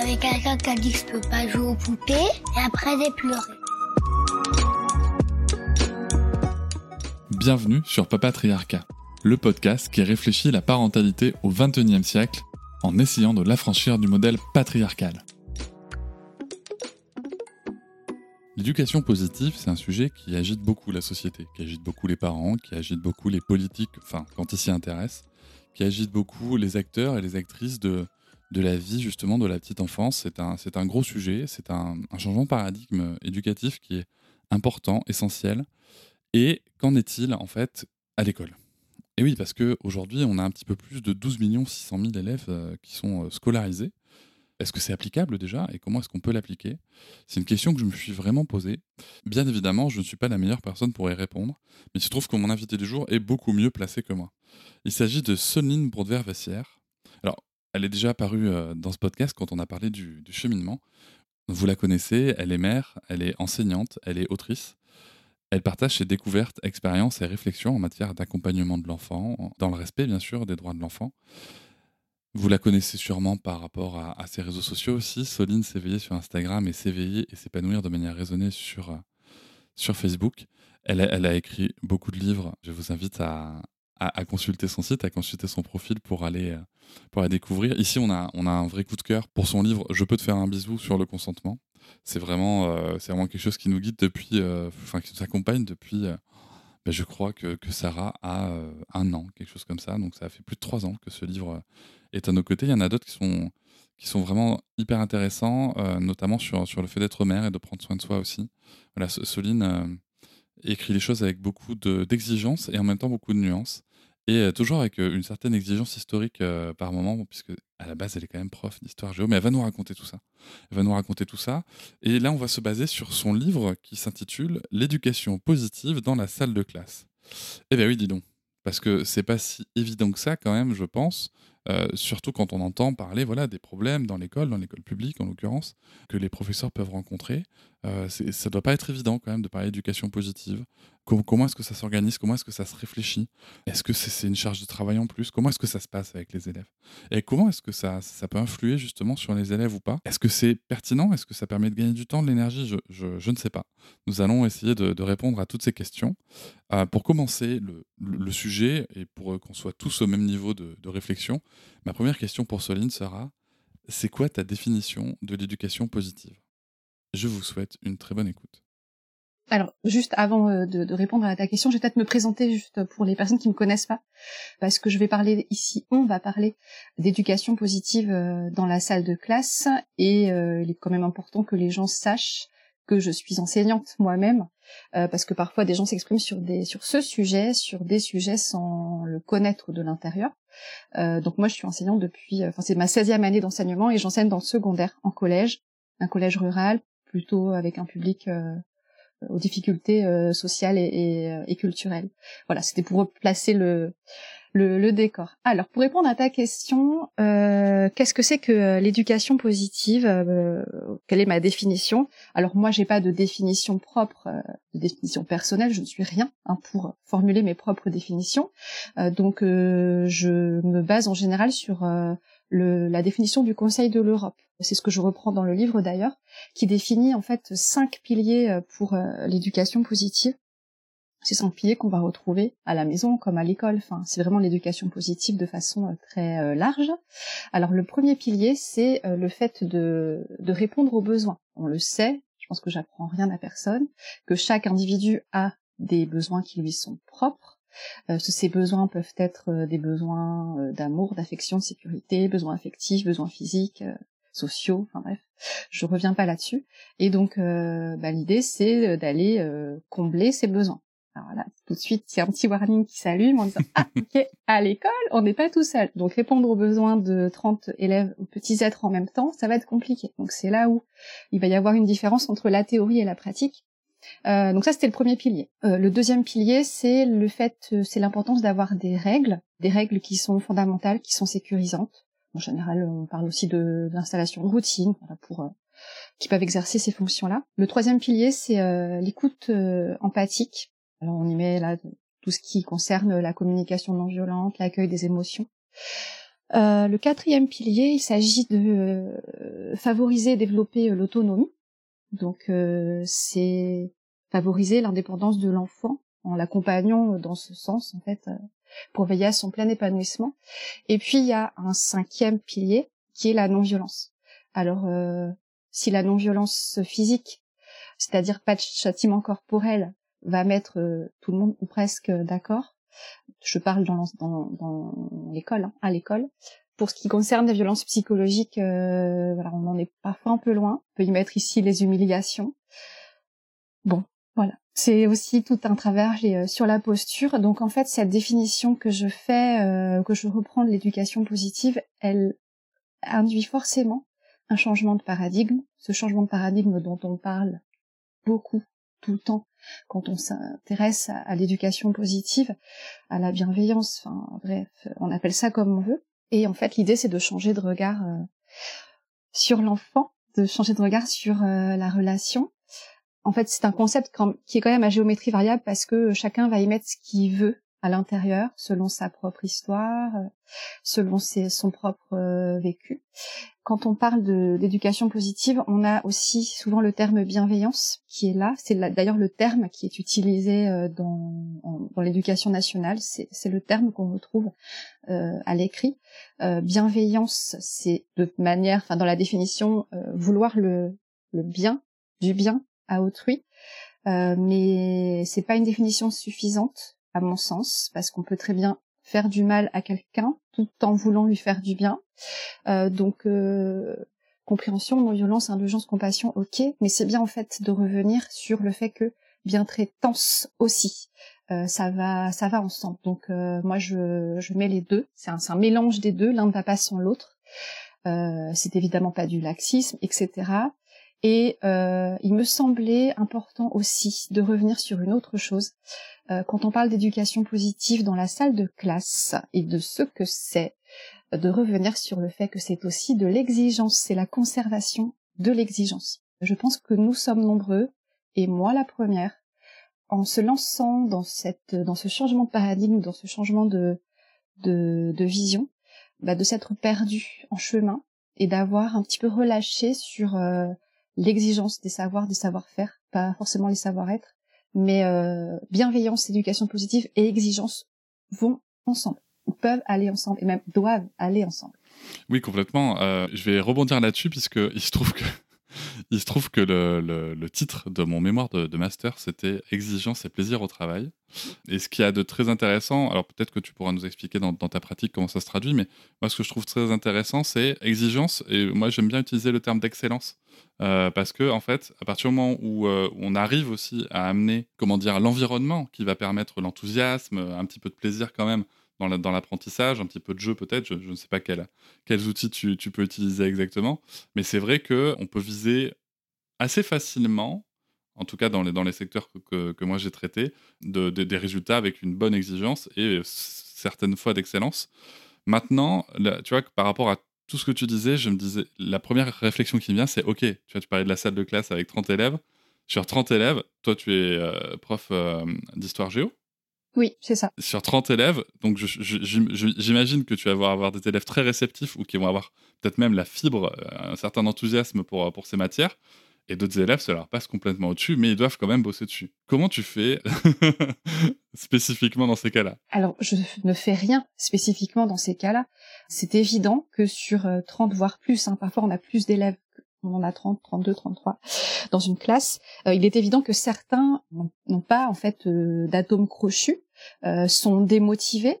Avec quelqu'un qui a dit que je peux pas jouer aux poupées et après j'ai pleuré. Bienvenue sur Papatriarcat, le podcast qui réfléchit la parentalité au XXIe siècle en essayant de l'affranchir du modèle patriarcal. L'éducation positive, c'est un sujet qui agite beaucoup la société, qui agite beaucoup les parents, qui agite beaucoup les politiques, enfin quand ils s'y intéressent, qui agite beaucoup les acteurs et les actrices de, de la vie justement de la petite enfance. C'est un, gros sujet, c'est un, changement de paradigme éducatif qui est important, essentiel. Et qu'en est-il en fait à l'école? Et oui, parce qu'aujourd'hui, on a un petit peu plus de 12 600 000 élèves euh, qui sont euh, scolarisés. Est-ce que c'est applicable déjà et comment est-ce qu'on peut l'appliquer? C'est une question que je me suis vraiment posée. Bien évidemment, je ne suis pas la meilleure personne pour y répondre, mais il se trouve que mon invité du jour est beaucoup mieux placé que moi. Il s'agit de Soline Broadvert-Vessière. Elle est déjà apparue euh, dans ce podcast quand on a parlé du, cheminement. Vous la connaissez, elle est mère, elle est enseignante, elle est autrice. Elle partage ses découvertes, expériences et réflexions en matière d'accompagnement de l'enfant, dans le respect bien sûr des droits de l'enfant. Vous la connaissez sûrement par rapport à, ses réseaux sociaux aussi. Soline s'éveiller sur Instagram et s'éveiller et s'épanouir de manière raisonnée sur, euh, sur Facebook. Elle a, écrit beaucoup de livres. Je vous invite à, à, consulter son site, à consulter son profil pour aller, euh, pour aller découvrir. Ici, on a, on a un vrai coup de cœur pour son livre Je peux te faire un bisou sur le consentement. C'est vraiment, euh, c'est vraiment quelque chose qui nous guide depuis, euh, enfin, qui nous accompagne depuis, ben, je crois que, que Sarah a un an, quelque chose comme ça. Donc ça fait plus de trois ans que ce livre est à nos côtés. Il y en a d'autres qui sont, qui sont vraiment hyper intéressants, notamment sur, sur le fait d'être mère et de prendre soin de soi aussi. Soline écrit les choses avec beaucoup d'exigence et en même temps beaucoup de nuances. Et toujours avec une certaine exigence historique par moment, puisque à la base elle est quand même prof d'histoire géo, mais elle va nous raconter tout ça. Elle va nous raconter tout ça. Et là, on va se baser sur son livre qui s'intitule L'éducation positive dans la salle de classe. Eh bien oui, dis donc. Parce que c'est pas si évident que ça quand même, je pense. Surtout quand on entend parler voilà, des problèmes dans l'école, dans l'école publique en l'occurrence, que les professeurs peuvent rencontrer. Euh, ça doit pas être évident quand même de parler d'éducation positive. Com comment est-ce que ça s'organise? Comment est-ce que ça se réfléchit? Est-ce que c'est une charge de travail en plus? Comment est-ce que ça se passe avec les élèves? Et comment est-ce que ça, peut influer justement sur les élèves ou pas? Est-ce que c'est pertinent? Est-ce que ça permet de gagner du temps, de l'énergie? Je, ne sais pas. Nous allons essayer de, répondre à toutes ces questions. Euh, pour commencer le, sujet et pour qu'on soit tous au même niveau de réflexion, Ma première question pour Soline sera c'est quoi ta définition de l'éducation positive? Je vous souhaite une très bonne écoute. Alors, juste avant euh, de, de, répondre à ta question, je vais peut-être me présenter juste pour les personnes qui me connaissent pas, parce que je vais parler ici, on va parler d'éducation positive euh, dans la salle de classe, et euh, il est quand même important que les gens sachent que je suis enseignante moi-même, parce que parfois des gens s'expriment sur sur ce sujet, sur des sujets sans le connaître de l'intérieur. Donc moi je suis enseignante depuis, enfin c'est ma 16e année d'enseignement et j'enseigne dans le secondaire, en collège, un collège rural, plutôt avec un public euh, aux difficultés euh, sociales et, et, euh, et, culturelles. Voilà, c'était pour placer le, le, le, décor. Alors, pour répondre à ta question, euh, qu'est-ce que c'est que l'éducation positive euh, Quelle est ma définition? Alors moi, j'ai pas de définition propre, euh, de définition personnelle. Je ne suis rien hein, pour formuler mes propres définitions. donc, je me base en général sur le, la définition du Conseil de l'Europe. C'est ce que je reprends dans le livre d'ailleurs, qui définit en fait cinq piliers euh, pour euh, l'éducation positive. Ces cinq piliers qu'on va retrouver à la maison comme à l'école. Enfin, c'est vraiment l'éducation positive de façon euh, très large. Alors le premier pilier, c'est le fait de, de répondre aux besoins. On le sait, je pense que j'apprends rien à personne, que chaque individu a des besoins qui lui sont propres euh, ces besoins peuvent être euh, des besoins euh, d'amour, d'affection, de sécurité, besoins affectifs, besoins physiques, sociaux, enfin bref, je reviens pas là-dessus. Et donc, bah, l'idée c'est d'aller combler ces besoins. Alors là, tout de suite, a un petit warning qui s'allume en disant ah ok à l'école on n'est pas tout seul. Donc répondre aux besoins de 30 élèves aux petits êtres en même temps, ça va être compliqué. Donc c'est là où il va y avoir une différence entre la théorie et la pratique. Euh, donc ça c'était le premier pilier. Euh, le deuxième pilier c'est le fait, euh, c'est l'importance d'avoir des règles, des règles qui sont fondamentales, qui sont sécurisantes. En général, on parle aussi de, l'installation de routine pour euh, qui peuvent exercer ces fonctions-là. Le troisième pilier, c'est euh, l'écoute empathique. Alors on y met là tout ce qui concerne la communication non violente, l'accueil des émotions. Euh, le quatrième pilier, il s'agit de favoriser et développer l'autonomie. Donc c'est favoriser l'indépendance de l'enfant en l'accompagnant dans ce sens en fait pour veiller à son plein épanouissement. Et puis il y a un cinquième pilier qui est la non-violence. Alors euh, si la non-violence physique, c'est-à-dire pas de châtiment corporel, va mettre euh, tout le monde ou presque d'accord, je parle dans l'école, hein, à l'école. Pour ce qui concerne les violences psychologiques, euh, on en est parfois un peu loin. On peut y mettre ici les humiliations. Bon, voilà. C'est aussi tout un travers euh, sur la posture. Donc en fait, cette définition que je fais, euh, que je reprends de l'éducation positive, elle induit forcément un changement de paradigme. Ce changement de paradigme dont on parle beaucoup tout le temps quand on s'intéresse à, l'éducation positive, à la bienveillance, enfin bref, on appelle ça comme on veut. Et en fait, l'idée c'est de changer de regard euh, sur l'enfant, de changer de regard sur la relation, en fait, c'est un concept qui est quand même à géométrie variable parce que chacun va y mettre ce qu'il veut à l'intérieur, selon sa propre histoire, euh, selon son propre euh, vécu. Quand on parle d'éducation positive, on a aussi souvent le terme bienveillance qui est là. C'est d'ailleurs le terme qui est utilisé euh, dans, dans l'éducation nationale. C'est le terme qu'on retrouve à l'écrit. bienveillance, c'est de manière, enfin dans la définition, vouloir le, le bien, du bien à autrui, mais c'est pas une définition suffisante à mon sens parce qu'on peut très bien faire du mal à quelqu'un tout en voulant lui faire du bien. Euh, donc euh, compréhension, non-violence, indulgence, compassion, ok, mais c'est bien en fait de revenir sur le fait que bien traitance aussi, euh, ça va, ça va ensemble. Donc euh, moi je, je mets les deux, c'est un, un mélange des deux, l'un ne va pas sans l'autre. Euh, c'est évidemment pas du laxisme, etc. Et euh, il me semblait important aussi de revenir sur une autre chose. Euh, quand on parle d'éducation positive dans la salle de classe et de ce que c'est, de revenir sur le fait que c'est aussi de l'exigence, c'est la conservation de l'exigence. Je pense que nous sommes nombreux, et moi la première, en se lançant dans cette, dans ce changement de paradigme, dans ce changement de, de, de vision, bah de s'être perdu en chemin et d'avoir un petit peu relâché sur euh, l'exigence des savoirs, des savoir-faire, pas forcément les savoir-être, mais euh, bienveillance, éducation positive et exigence vont ensemble, ou peuvent aller ensemble, et même doivent aller ensemble. Oui, complètement. Euh, je vais rebondir là-dessus, puisque il se trouve que il se trouve que le, titre de mon mémoire de, master, c'était Exigence et plaisir au travail. Et ce qu'il y a de très intéressant, alors peut-être que tu pourras nous expliquer dans, ta pratique comment ça se traduit, mais moi ce que je trouve très intéressant, c'est exigence, et moi j'aime bien utiliser le terme d'excellence. Euh, parce que en fait, à partir du moment où, euh, on arrive aussi à amener, comment dire, l'environnement qui va permettre l'enthousiasme, un petit peu de plaisir quand même dans l'apprentissage, un petit peu de jeu peut-être, je, ne sais pas quels outils tu, peux utiliser exactement, mais c'est vrai qu'on peut viser assez facilement, en tout cas dans les, secteurs que, que, moi j'ai traités, de, des résultats avec une bonne exigence et certaines fois d'excellence. Maintenant, tu vois, par rapport à tout ce que tu disais, je me disais, la première réflexion qui me vient, c'est OK, tu vois, tu parlais de la salle de classe avec 30 élèves. Sur 30 élèves, toi, tu es euh, prof euh, d'histoire géo. Oui, c'est ça. Sur 30 élèves, donc j'imagine que tu vas avoir des élèves très réceptifs ou qui vont avoir peut-être même la fibre, euh, un certain enthousiasme pour, pour ces matières. Et d'autres élèves, ça leur passe complètement au-dessus, mais ils doivent quand même bosser dessus. Comment tu fais spécifiquement dans ces cas-là? Alors, je ne fais rien spécifiquement dans ces cas-là. C'est évident que sur 30, euh, voire plus, hein, parfois on a plus d'élèves on en a 30, 32, 33 dans une classe, euh, il est évident que certains n'ont pas en fait euh, d'atomes crochus, euh, sont démotivés.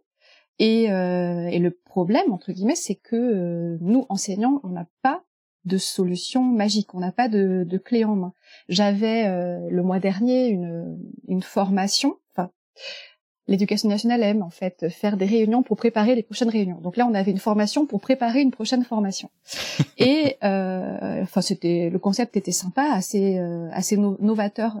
Et, et, le problème entre guillemets, c'est que nous enseignants, on n'a pas de solution magique, on n'a pas de, de, clé en main. J'avais le mois dernier une, une formation, enfin L'éducation nationale aime en fait faire des réunions pour préparer les prochaines réunions. Donc là, on avait une formation pour préparer une prochaine formation. Et euh, enfin, c'était le concept était sympa, assez euh, assez novateur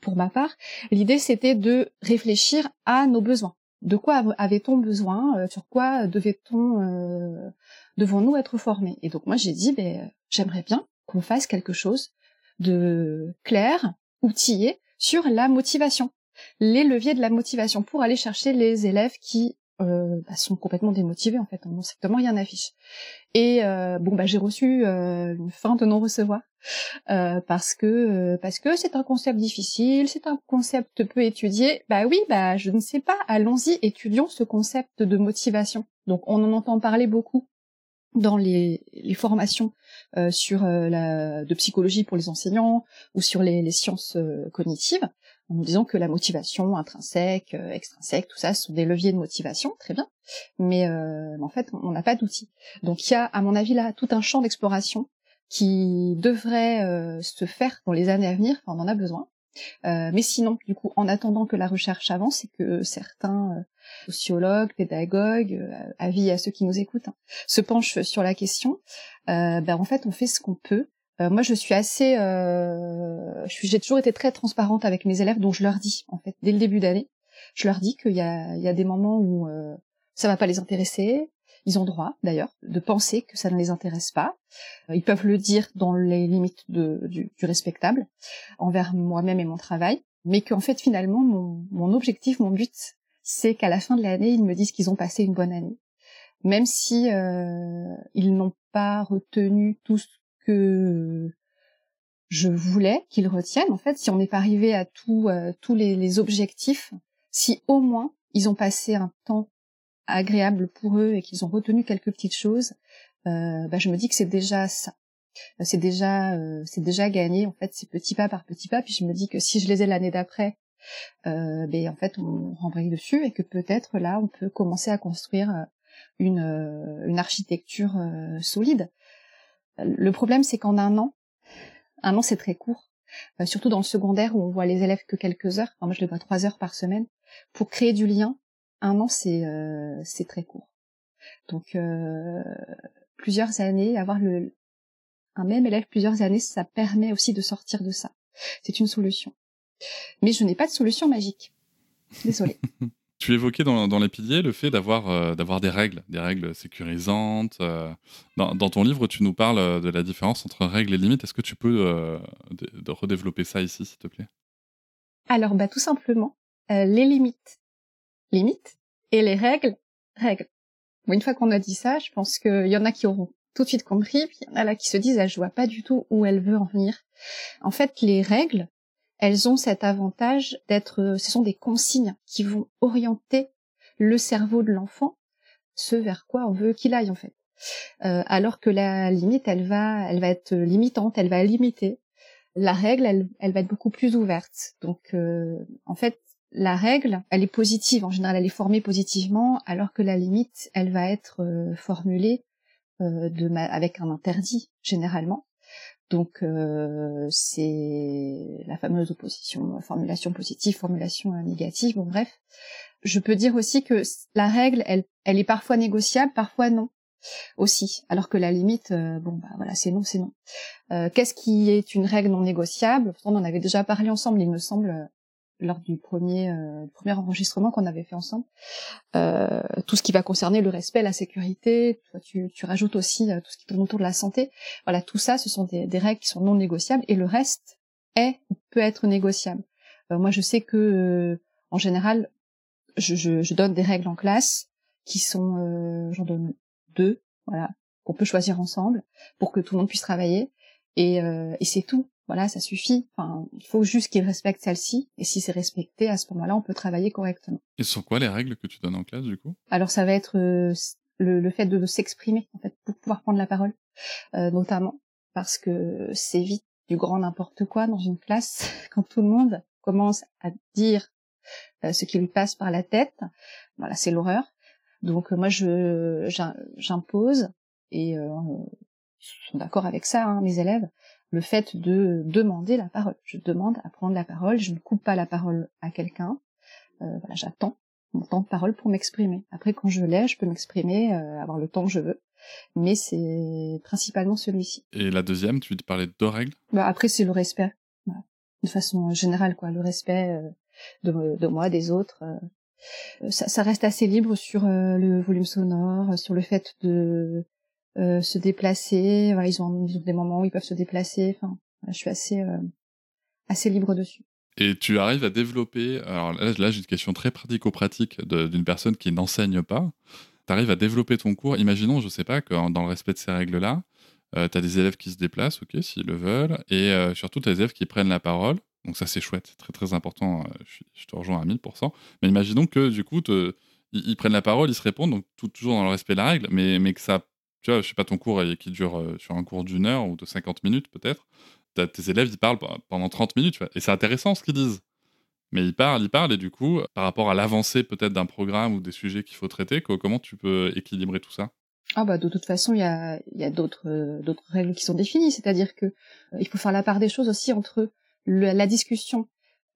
pour ma part. L'idée, c'était de réfléchir à nos besoins. De quoi avait-on besoin euh, Sur quoi devait-on euh, devons-nous être formés? Et donc moi, j'ai dit, ben, j'aimerais bien qu'on fasse quelque chose de clair, outillé sur la motivation les leviers de la motivation pour aller chercher les élèves qui euh, bah, sont complètement démotivés en fait, on strictement rien affiche. Et euh, bon bah j'ai reçu euh, une fin de non recevoir parce que parce que c'est un concept difficile, c'est un concept peu étudié. Bah oui, bah je ne sais pas, allons-y, étudions ce concept de motivation. Donc on en entend parler beaucoup dans les, formations sur la de psychologie pour les enseignants ou sur les, sciences cognitives en disant que la motivation intrinsèque, euh, extrinsèque, tout ça, ce sont des leviers de motivation, très bien, mais euh, en fait, on n'a pas d'outils. Donc il y a, à mon avis, là, tout un champ d'exploration qui devrait euh, se faire dans les années à venir, enfin, on en a besoin. Mais sinon, du coup, en attendant que la recherche avance et que certains sociologues, pédagogues, avis à ceux qui nous écoutent, hein, se penchent sur la question, ben en fait, on fait ce qu'on peut euh, moi, je suis assez, euh, j'ai toujours été très transparente avec mes élèves, donc je leur dis en fait dès le début d'année, je leur dis qu'il y a, y a des moments où euh, ça va pas les intéresser. Ils ont droit d'ailleurs de penser que ça ne les intéresse pas. Euh, ils peuvent le dire dans les limites du, respectable envers moi-même et mon travail, mais qu'en fait finalement mon, objectif, mon but, c'est qu'à la fin de l'année, ils me disent qu'ils ont passé une bonne année, même si euh, ils n'ont pas retenu tout ce que je voulais qu'ils retiennent. En fait, si on n'est pas arrivé à euh, tous les, objectifs, si au moins ils ont passé un temps agréable pour eux et qu'ils ont retenu quelques petites choses, euh, bah, je me dis que c'est déjà ça. C'est déjà, euh, c'est déjà gagné. En fait, c'est petit pas par petit pas. Puis je me dis que si je les ai l'année d'après, ben en fait, on rembraye dessus et que peut-être là, on peut commencer à construire une, une architecture solide. Le problème, c'est qu'en un an, un an c'est très court, euh, surtout dans le secondaire où on voit les élèves que quelques heures. moi, je les vois trois heures par semaine. Pour créer du lien, un an c'est euh, c'est très court. Donc euh, plusieurs années, avoir le un même élève plusieurs années, ça permet aussi de sortir de ça. C'est une solution. Mais je n'ai pas de solution magique. Désolée. Tu évoquais dans, dans, les piliers le fait d'avoir euh, d'avoir des règles, des règles sécurisantes. Euh. Dans, dans, ton livre, tu nous parles euh, de la différence entre règles et limites. Est-ce que tu peux de, redévelopper ça ici, s'il te plaît? Alors, bah, tout simplement, les limites, limites, et les règles, règles. Bon, une fois qu'on a dit ça, je pense qu'il y en a qui auront tout de suite compris, puis il y en a là qui se disent, ah, je vois pas du tout où elle veut en venir. En fait, les règles, elles ont cet avantage d'être, ce sont des consignes qui vont orienter le cerveau de l'enfant, ce vers quoi on veut qu'il aille en fait. Euh, alors que la limite, elle va, elle va être limitante, elle va limiter. La règle, elle, elle va être beaucoup plus ouverte. Donc, euh, en fait, la règle, elle est positive en général, elle est formée positivement, alors que la limite, elle va être euh, formulée de avec un interdit généralement. Donc euh, c'est la fameuse opposition, formulation positive, formulation négative, bon bref. Je peux dire aussi que la règle, elle, elle est parfois négociable, parfois non aussi. Alors que la limite, euh, bon bah voilà, c'est non, c'est non. Euh, qu'est-ce qui est une règle non négociable? On en avait déjà parlé ensemble, il me semble, lors du premier, euh, premier enregistrement qu'on avait fait ensemble. Euh, tout ce qui va concerner le respect, la sécurité, tu, tu rajoutes aussi euh, tout ce qui tourne autour de la santé. Voilà, tout ça, ce sont des, des, règles qui sont non négociables et le reste est ou peut être négociable. Euh, moi, je sais que en général, je, je, je, donne des règles en classe qui sont, j'en donne deux, voilà, qu'on peut choisir ensemble pour que tout le monde puisse travailler et, et c'est tout voilà, ça suffit. Enfin, il faut juste qu'il respecte celle-ci, et si c'est respecté, à ce moment-là, on peut travailler correctement. Et sur quoi les règles que tu donnes en classe, du coup? Alors, ça va être euh, le, fait de s'exprimer, en fait, pour pouvoir prendre la parole, euh, notamment parce que c'est vite du grand n'importe quoi dans une classe quand tout le monde commence à dire euh, ce qui lui passe par la tête. Voilà, c'est l'horreur. Donc moi, je j'impose et je suis d'accord avec ça, hein, mes élèves le fait de demander la parole. Je demande à prendre la parole, je ne coupe pas la parole à quelqu'un. voilà, j'attends mon temps de parole pour m'exprimer. Après, quand je l'ai, je peux m'exprimer, avoir le temps que je veux. Mais c'est principalement celui-ci. Et la deuxième, tu parlais de deux règles bah, Après, c'est le respect. De façon générale, quoi. Le respect de, de moi, des autres. Ça, ça, reste assez libre sur le volume sonore, sur le fait de euh, se déplacer. Ils, ont, des moments où ils peuvent se déplacer. Enfin, je suis assez euh, assez libre dessus. Et tu arrives à développer. Alors là, j'ai une question très pratico-pratique d'une personne qui n'enseigne pas. Tu arrives à développer ton cours. Imaginons, je sais pas, que dans le respect de ces règles-là, euh, tu as des élèves qui se déplacent, ok, s'ils le veulent, et euh, surtout, tu as des élèves qui prennent la parole. Donc ça, c'est chouette, très très important. Je, te rejoins à 1000%. Mais imaginons que du coup, ils, prennent la parole, ils se répondent, donc toujours dans le respect de la règle, mais que ça tu vois, je sais pas, ton cours qui dure euh, sur un cours d'une heure ou de 50 minutes peut-être, tes élèves, ils parlent pendant 30 minutes, et c'est intéressant ce qu'ils disent. Mais ils parlent, ils parlent, et du coup, par rapport à l'avancée peut-être d'un programme ou des sujets qu'il faut traiter, comment tu peux équilibrer tout ça? Ah bah de toute façon il y a, euh, d'autres règles qui sont définies, c'est-à-dire que euh, il faut faire la part des choses aussi entre la discussion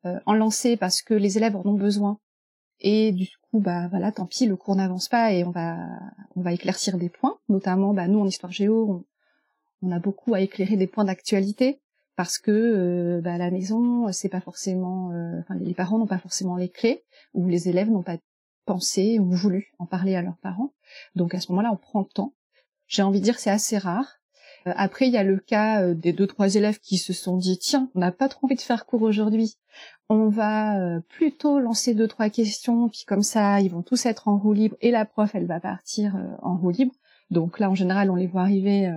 en lancée parce que les élèves en ont besoin et du coup, bah voilà, tant pis, le cours n'avance pas et on va on va éclaircir des points, notamment bah nous en histoire géo, on, a beaucoup à éclairer des points d'actualité parce que euh, bah, à la maison, c'est pas forcément, euh, enfin les parents n'ont pas forcément les clés ou les élèves n'ont pas pensé ou voulu en parler à leurs parents. Donc à ce moment-là, on prend le temps. J'ai envie de dire c'est assez rare. Euh, après, il y a le cas euh, des deux trois élèves qui se sont dit tiens, on n'a pas trop envie de faire cours aujourd'hui. On va euh, plutôt lancer deux trois questions, puis comme ça, ils vont tous être en roue libre et la prof, elle va partir en roue libre. Donc là, en général, on les voit arriver.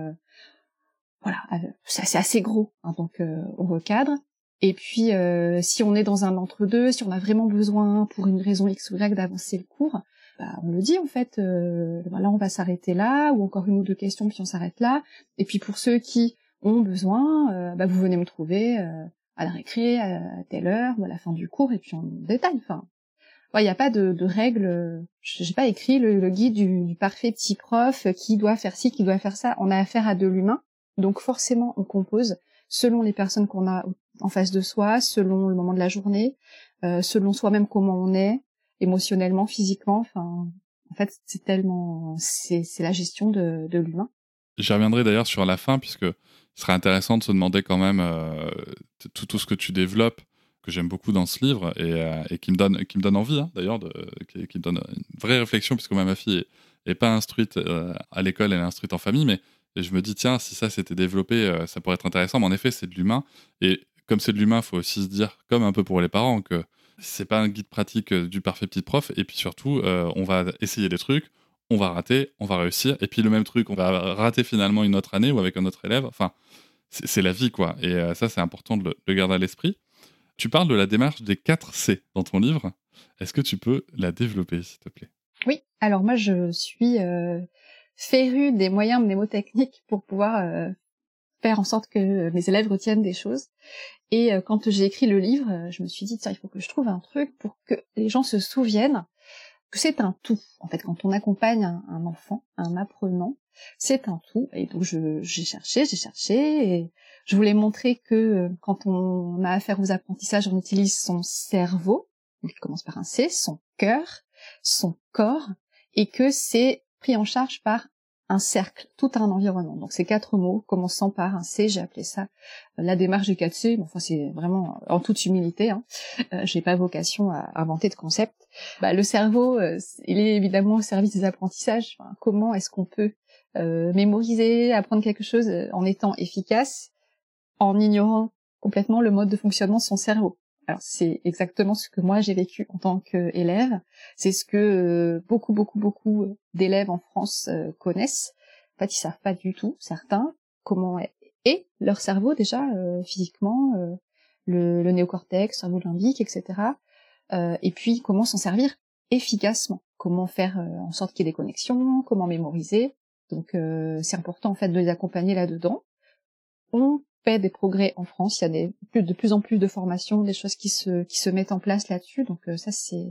voilà, c'est assez gros, hein, donc on recadre. Et puis, si on est dans un entre-deux, si on a vraiment besoin, pour une raison X ou Y, d'avancer le cours, bah, on le dit en fait, euh, là on va s'arrêter là, ou encore une ou deux questions, puis on s'arrête là. Et puis pour ceux qui ont besoin, euh, bah, vous venez me trouver euh, à la récré, à telle heure, à la fin du cours, et puis on détaille. Enfin, il n'y a pas de, de règles. J'ai pas écrit le, guide du, du, parfait petit prof qui doit faire ci, qui doit faire ça. On a affaire à de l'humain, donc forcément on compose selon les personnes qu'on a en face de soi, selon le moment de la journée, euh, selon soi-même comment on est, émotionnellement, physiquement. Enfin, en fait, c'est tellement, c'est, la gestion de, l'humain. J'y reviendrai d'ailleurs sur la fin, puisque ce serait intéressant de se demander quand même euh, tout, tout, ce que tu développes, que j'aime beaucoup dans ce livre et, euh, qui me donne, qui me donne envie, hein, d'ailleurs, qui, qui, me donne une vraie réflexion, puisque ma fille est, pas instruite euh, à l'école, elle est instruite en famille, mais je me dis, tiens, si ça s'était développé, ça pourrait être intéressant. Mais en effet, c'est de l'humain. Et comme c'est de l'humain, il faut aussi se dire, comme un peu pour les parents, que c'est pas un guide pratique euh, du parfait petit prof. Et puis surtout, euh, on va essayer des trucs, on va rater, on va réussir. Et puis le même truc, on va rater finalement une autre année ou avec un autre élève. Enfin, c'est la vie, quoi. Et euh, ça, c'est important de le, garder à l'esprit. Tu parles de la démarche des 4 C dans ton livre. Est-ce que tu peux la développer, s'il te plaît? Oui. Alors moi, je suis euh, férue des moyens mnémotechniques pour pouvoir faire en sorte que mes élèves retiennent des choses. Et euh, quand j'ai écrit le livre, euh, je me suis dit, tiens, il faut que je trouve un truc pour que les gens se souviennent que c'est un tout. En fait, quand on accompagne un, enfant, un apprenant, c'est un tout. Et donc, j'ai cherché, j'ai cherché, et je voulais montrer que euh, quand on a affaire aux apprentissages, on utilise son cerveau, il commence par un C, son cœur, son corps, et que c'est pris en charge par un cercle, tout un environnement. Donc ces quatre mots, commençant par un C, j'ai appelé ça euh, la démarche du 4C. Bon, enfin, c'est vraiment en toute humilité. Hein. Euh, j'ai pas vocation à inventer de concept. Bah, le cerveau, euh, il est évidemment au service des apprentissages. comment est-ce qu'on peut mémoriser, apprendre quelque chose en étant efficace, en ignorant complètement le mode de fonctionnement de son cerveau? Alors c'est exactement ce que moi j'ai vécu en tant qu'élève. C'est ce que euh, beaucoup, beaucoup, beaucoup d'élèves en France euh, connaissent. En fait, ils savent pas du tout, certains, comment est, leur cerveau déjà euh, physiquement, le, le, néocortex, cerveau limbique, etc. et puis comment s'en servir efficacement, comment faire en sorte qu'il y ait des connexions, comment mémoriser. Donc c'est important en fait de les accompagner là-dedans. Fait des progrès en France. Il y a de plus en plus de formations, des choses qui se, mettent en place là-dessus. Donc euh, ça, c'est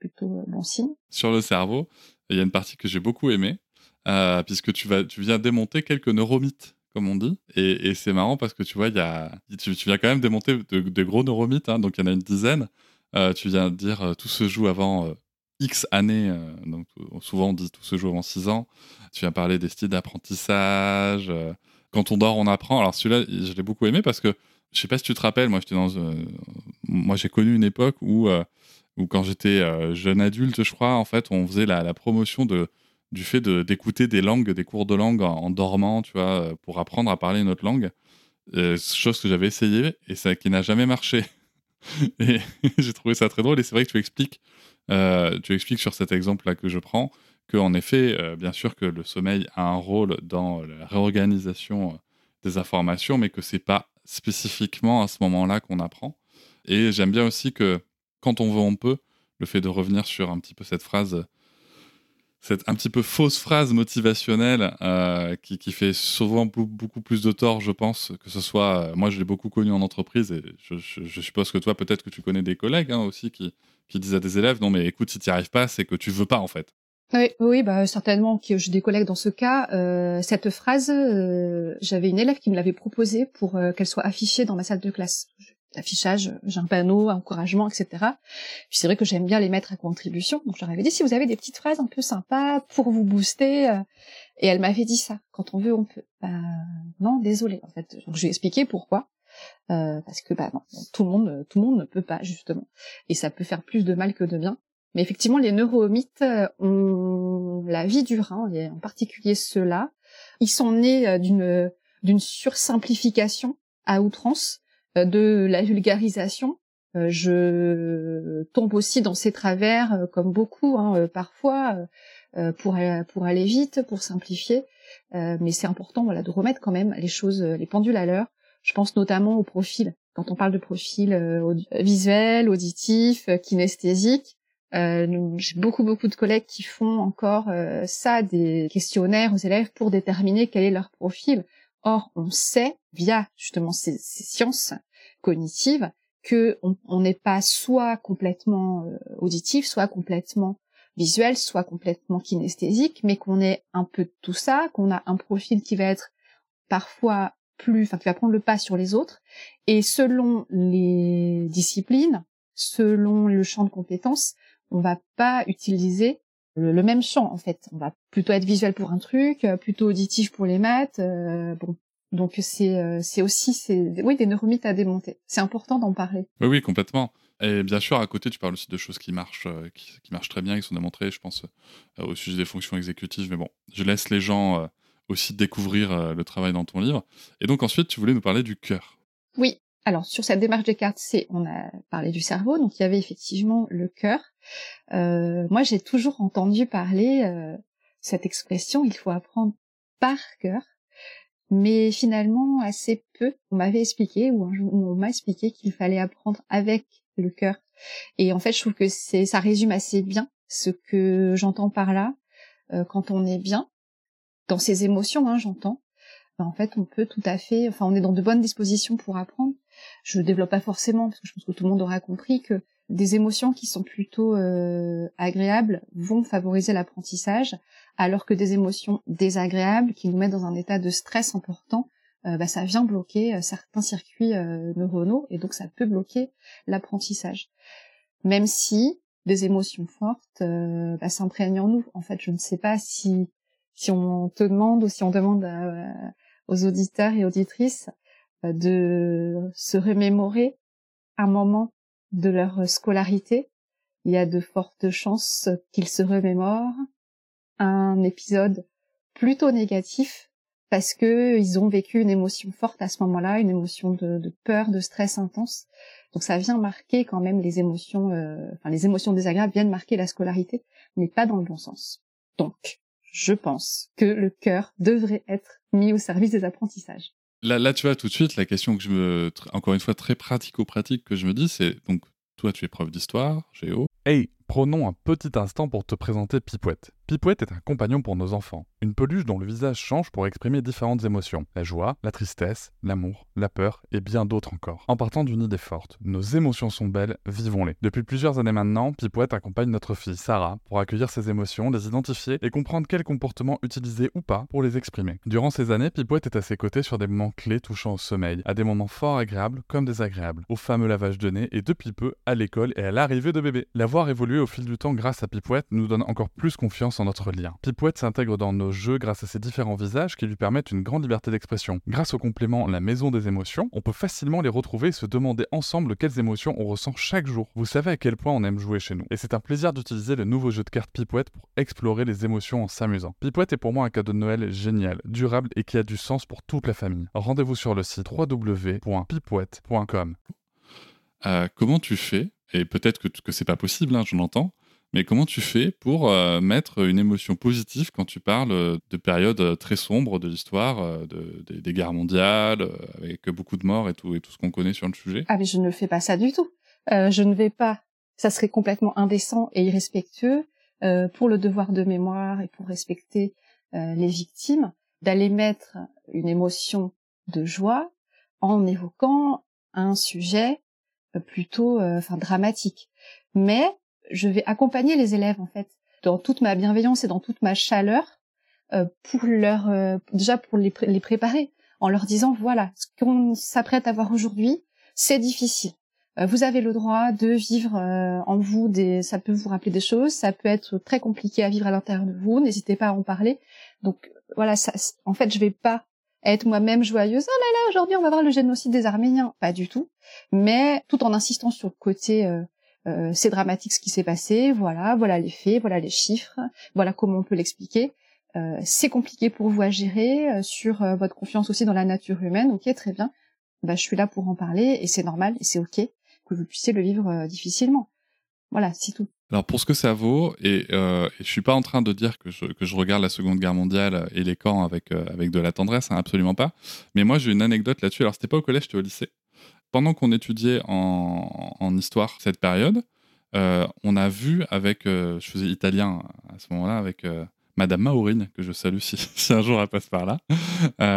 plutôt euh, bon signe. Sur le cerveau, il y a une partie que j'ai beaucoup aimée, euh, puisque tu, vas, tu viens démonter quelques neuromythes comme on dit. Et, c'est marrant parce que tu vois, tu, viens quand même démonter de, gros neuromythes, hein, donc il y en a une dizaine. tu viens de dire tout se joue avant X années, donc souvent on dit tout se joue avant 6 ans. Tu viens parler des styles d'apprentissage. Quand on dort, on apprend. Alors celui-là, je l'ai beaucoup aimé parce que je sais pas si tu te rappelles, moi j'étais dans, moi j'ai connu une époque où, où quand j'étais jeune adulte, je crois, en fait, on faisait la, promotion de du fait d'écouter des langues, des cours de langue en, dormant, tu vois, euh, pour apprendre à parler une autre langue. Euh, chose que j'avais essayé et ça qui n'a jamais marché. et j'ai trouvé ça très drôle et c'est vrai que tu expliques, euh, tu expliques sur cet exemple-là que je prends, que en effet, bien sûr que le sommeil a un rôle dans la réorganisation des informations, mais que c'est pas spécifiquement à ce moment-là qu'on apprend. Et j'aime bien aussi que quand on veut, on peut. Le fait de revenir sur un petit peu cette phrase cette un petit peu fausse phrase motivationnelle euh, qui, qui, fait souvent beaucoup plus de tort, je pense, que ce soit. Euh, moi, je l'ai beaucoup connu en entreprise et je, je, suppose que toi, peut-être que tu connais des collègues hein, aussi qui, qui disent à des élèves Non, mais écoute, si tu n'y arrives pas, c'est que tu veux pas en fait. Oui, oui, bah certainement que j'ai des collègues dans ce cas. Euh, cette phrase, euh, j'avais une élève qui me l'avait proposée pour euh, qu'elle soit affichée dans ma salle de classe affichage, j'ai un panneau, encouragement, etc. Puis c'est vrai que j'aime bien les mettre à contribution. Donc j'aurais dit si vous avez des petites phrases un peu sympas pour vous booster. Euh, et elle m'avait dit ça. Quand on veut, on peut. Bah non, désolé. En fait, donc je lui ai expliqué pourquoi. Euh, parce que bah non, tout le monde, tout le monde ne peut pas justement. Et ça peut faire plus de mal que de bien. Mais effectivement, les neuromythes euh, ont la vie dure, hein, et en particulier ceux-là. Ils sont nés d'une d'une sursimplification à outrance euh, de la vulgarisation. Euh, je tombe aussi dans ces travers, euh, comme beaucoup, hein, parfois, pour, pour aller vite, pour simplifier. mais c'est important voilà, de remettre quand même les choses, les pendules à l'heure. Je pense notamment au profil. Quand on parle de profil visuel, auditif, kinesthésique, euh, j'ai beaucoup beaucoup de collègues qui font encore ça, des questionnaires aux élèves pour déterminer quel est leur profil. Or, on sait, via justement ces, sciences cognitives, que on n'est pas soit complètement euh, auditif, soit complètement visuel, soit complètement kinesthésique, mais qu'on est un peu de tout ça, qu'on a un profil qui va être parfois plus, enfin qui va prendre le pas sur les autres, et selon les disciplines, selon le champ de compétences, on va pas utiliser le, même champ en fait. On va plutôt être visuel pour un truc, euh, plutôt auditif pour les maths. Euh, bon, donc c'est euh, c'est aussi c'est oui des neuromythes à démonter. C'est important d'en parler. Oui oui complètement. Et bien sûr à côté tu parles aussi de choses qui marchent qui, marchent très bien, qui sont démontrées. Je pense au sujet des fonctions exécutives. Mais bon, je laisse les gens aussi découvrir le travail dans ton livre. Et donc ensuite tu voulais nous parler du cœur. Oui. Alors sur cette démarche des cartes, c'est on a parlé du cerveau, donc il y avait effectivement le cœur. Euh, moi, j'ai toujours entendu parler euh, cette expression, il faut apprendre par cœur, mais finalement assez peu. On m'avait expliqué ou on m'a expliqué qu'il fallait apprendre avec le cœur. Et en fait, je trouve que c'est ça résume assez bien ce que j'entends par là. Euh, quand on est bien dans ses émotions, hein, j'entends. Ben, en fait, on peut tout à fait, enfin, on est dans de bonnes dispositions pour apprendre. Je développe pas forcément parce que je pense que tout le monde aura compris que des émotions qui sont plutôt euh, agréables vont favoriser l'apprentissage, alors que des émotions désagréables qui nous mettent dans un état de stress important, euh, bah, ça vient bloquer euh, certains circuits neuronaux et donc ça peut bloquer l'apprentissage. Même si des émotions fortes bah, s'imprègnent en nous. En fait, je ne sais pas si si on te demande ou si on demande aux auditeurs et auditrices de se remémorer un moment de leur scolarité, il y a de fortes chances qu'ils se remémorent un épisode plutôt négatif parce que ils ont vécu une émotion forte à ce moment-là, une émotion de, peur, de stress intense. Donc ça vient marquer quand même les émotions, euh, enfin les émotions désagréables viennent marquer la scolarité, mais pas dans le bon sens. Donc, je pense que le cœur devrait être mis au service des apprentissages. Là, tu vois, tout de suite, la question que je me. Encore une fois, très pratico-pratique que je me dis, c'est donc, toi, tu es prof d'histoire, géo. Hey, prenons un petit instant pour te présenter Pipouette. Pipouette est un compagnon pour nos enfants, une peluche dont le visage change pour exprimer différentes émotions, la joie, la tristesse, l'amour, la peur et bien d'autres encore. En partant d'une idée forte, nos émotions sont belles, vivons-les. Depuis plusieurs années maintenant, Pipouette accompagne notre fille Sarah pour accueillir ses émotions, les identifier et comprendre quels comportements utiliser ou pas pour les exprimer. Durant ces années, Pipouette est à ses côtés sur des moments clés touchant au sommeil, à des moments fort agréables comme désagréables, au fameux lavage de nez et depuis peu à l'école et à l'arrivée de bébé. La voir évoluer au fil du temps grâce à Pipouette nous donne encore plus confiance en notre lien. Pipouette s'intègre dans nos jeux grâce à ses différents visages qui lui permettent une grande liberté d'expression. Grâce au complément La Maison des émotions, on peut facilement les retrouver et se demander ensemble quelles émotions on ressent chaque jour. Vous savez à quel point on aime jouer chez nous. Et c'est un plaisir d'utiliser le nouveau jeu de cartes Pipouette pour explorer les émotions en s'amusant. Pipouette est pour moi un cadeau de Noël génial, durable et qui a du sens pour toute la famille. Rendez-vous sur le site www.pipouette.com. Euh, comment tu fais? Et peut-être que, que c'est pas possible, hein, j'en entends. Mais comment tu fais pour euh, mettre une émotion positive quand tu parles euh, de périodes euh, très sombres de l'histoire, de, des guerres mondiales, avec beaucoup de morts et tout, et tout ce qu'on connaît sur le sujet? Ah mais je ne fais pas ça du tout. je ne vais pas. Ça serait complètement indécent et irrespectueux pour le devoir de mémoire et pour respecter les victimes d'aller mettre une émotion de joie en évoquant un sujet plutôt, enfin dramatique. Mais je vais accompagner les élèves en fait dans toute ma bienveillance et dans toute ma chaleur euh, pour leur euh, déjà pour les, les, préparer en leur disant voilà ce qu'on s'apprête à voir aujourd'hui c'est difficile. Euh, vous avez le droit de vivre en vous des ça peut vous rappeler des choses ça peut être très compliqué à vivre à l'intérieur de vous n'hésitez pas à en parler. Donc voilà ça en fait je vais pas être moi-même joyeuse oh là là aujourd'hui on va voir le génocide des Arméniens. Pas du tout. Mais tout en insistant sur le côté euh, c'est dramatique ce qui s'est passé, voilà, voilà les faits, voilà les chiffres, voilà comment on peut l'expliquer. Euh, c'est compliqué pour vous à gérer euh, sur votre confiance aussi dans la nature humaine, ok, très bien. Bah, je suis là pour en parler et c'est normal et c'est ok que vous puissiez le vivre difficilement. Voilà, c'est tout. Alors pour ce que ça vaut, et, euh, je suis pas en train de dire que je, que je, regarde la Seconde Guerre mondiale et les camps avec, avec de la tendresse, hein, absolument pas. Mais moi j'ai une anecdote là-dessus. Alors c'était pas au collège, c'était au lycée pendant qu'on étudiait en, histoire cette période, euh, on a vu avec, euh, je faisais italien à ce moment-là, avec euh, Madame Maurine, que je salue si, un jour elle passe par là.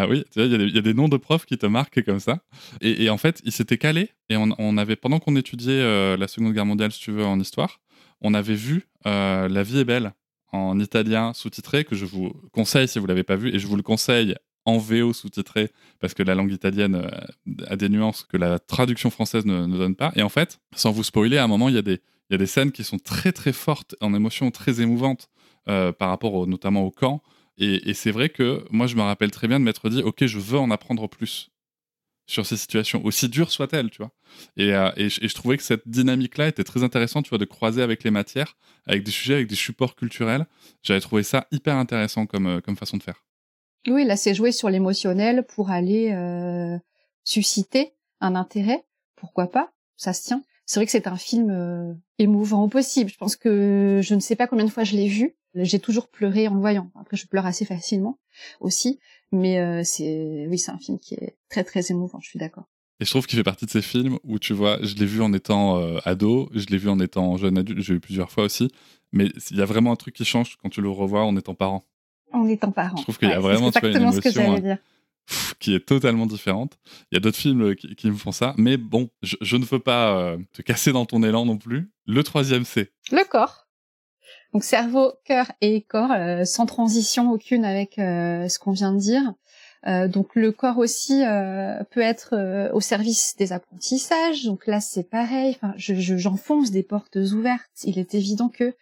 oui, il y, a des noms de profs qui te marquent comme ça. Et, en fait, ils s'étaient calés, et on, avait, pendant qu'on étudiait la Seconde Guerre mondiale, si tu veux, en histoire, on avait vu La vie est belle en italien sous-titré, que je vous conseille si vous l'avez pas vu, et je vous le conseille en VO sous-titré parce que la langue italienne euh, a des nuances que la traduction française ne, donne pas. Et en fait, sans vous spoiler, à un moment, il y, a des, scènes qui sont très très fortes, en émotions très émouvantes euh, par rapport notamment au camp. Et, c'est vrai que moi, je me rappelle très bien de m'être dit, ok, je veux en apprendre plus sur ces situations, aussi dures soient-elles, tu vois. Et, euh, et, je, trouvais que cette dynamique-là était très intéressante, tu vois, de croiser avec les matières, avec des sujets, avec des supports culturels. J'avais trouvé ça hyper intéressant comme façon de faire. Oui, là, c'est jouer sur l'émotionnel pour aller euh, susciter un intérêt. Pourquoi pas? Ça se tient. C'est vrai que c'est un film euh, émouvant au possible. Je pense que je ne sais pas combien de fois je l'ai vu. J'ai toujours pleuré en le voyant. Après, je pleure assez facilement aussi, mais euh, c'est oui, c'est un film qui est très très émouvant. Je suis d'accord. Et je trouve qu'il fait partie de ces films où tu vois, je l'ai vu en étant ado, je l'ai vu en étant jeune adulte, j'ai vu plusieurs fois aussi, mais il y a vraiment un truc qui change quand tu le revois en étant parent en étant parent. Je trouve qu'il y a vraiment une émotion euh, qui est totalement différente. Il y a d'autres films euh, qui, me font ça, mais bon, je, ne veux pas euh, te casser dans ton élan non plus. Le troisième, c'est le corps. Donc cerveau, cœur et corps, sans transition aucune avec ce qu'on vient de dire. Donc le corps aussi peut être au service des apprentissages. Donc là c'est pareil. Enfin, j'enfonce des portes ouvertes. Il est évident que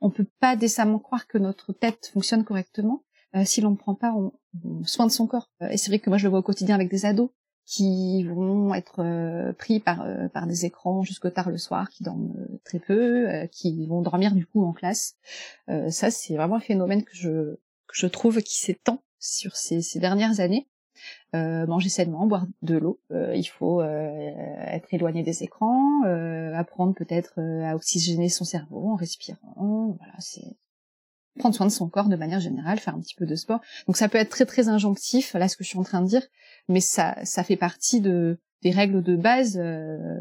on peut pas décemment croire que notre tête fonctionne correctement euh, si l'on ne prend pas soin de son corps. Euh, et c'est vrai que moi je le vois au quotidien avec des ados qui vont être euh, pris par par des écrans jusque tard le soir, qui dorment très peu, qui vont dormir du coup en classe. ça c'est vraiment un phénomène que je que je trouve qui s'étend sur ces, ces dernières années euh, manger sainement, boire de l'eau. Euh, il faut euh, être éloigné des écrans, apprendre peut-être à oxygéner son cerveau en respirant. Voilà, c'est prendre soin de son corps de manière générale, faire un petit peu de sport. Donc ça peut être très très injonctif, là ce que je suis en train de dire, mais ça ça fait partie de des règles de base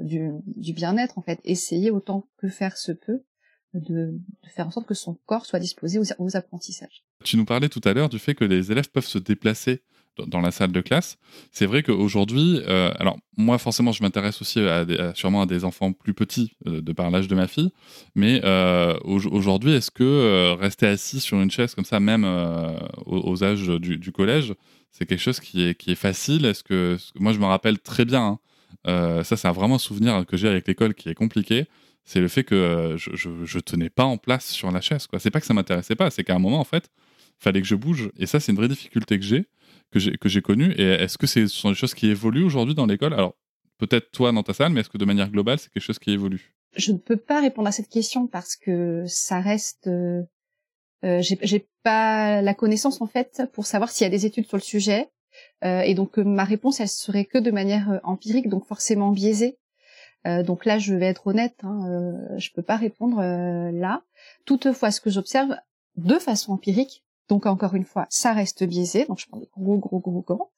du, du bien-être en fait. Essayer autant que faire se peut de, faire en sorte que son corps soit disposé aux, apprentissages. Tu nous parlais tout à l'heure du fait que les élèves peuvent se déplacer dans la salle de classe. C'est vrai qu'aujourd'hui, euh, alors moi forcément je m'intéresse aussi à, sûrement à des enfants plus petits euh, de par l'âge de ma fille, mais euh, aujourd'hui est-ce que rester assis sur une chaise comme ça, même aux, âges du, collège, c'est quelque chose qui est, qui est facile? Est-ce que moi je me rappelle très bien, hein, ça c'est vraiment un souvenir que j'ai avec l'école qui est compliqué c'est le fait que euh, je, je, tenais pas en place sur la chaise. Quoi. C'est pas que ça m'intéressait pas, c'est qu'à un moment, en fait, fallait que je bouge. Et ça, c'est une vraie difficulté que j'ai, que j'ai, connue. Et est-ce que ce sont des choses qui évoluent aujourd'hui dans l'école? Alors, peut-être toi dans ta salle, mais est-ce que de manière globale, c'est quelque chose qui évolue? Je ne peux pas répondre à cette question parce que ça reste. Euh, euh j'ai, pas la connaissance en fait pour savoir s'il y a des études sur le sujet. Euh, et donc ma réponse, elle serait que de manière empirique, donc forcément biaisée. Euh, donc là, je vais être honnête, hein, euh, je peux pas répondre euh, là. Toutefois, ce que j'observe de façon empirique, donc encore une fois, ça reste biaisé, donc je prends des gros, gros, gros gants.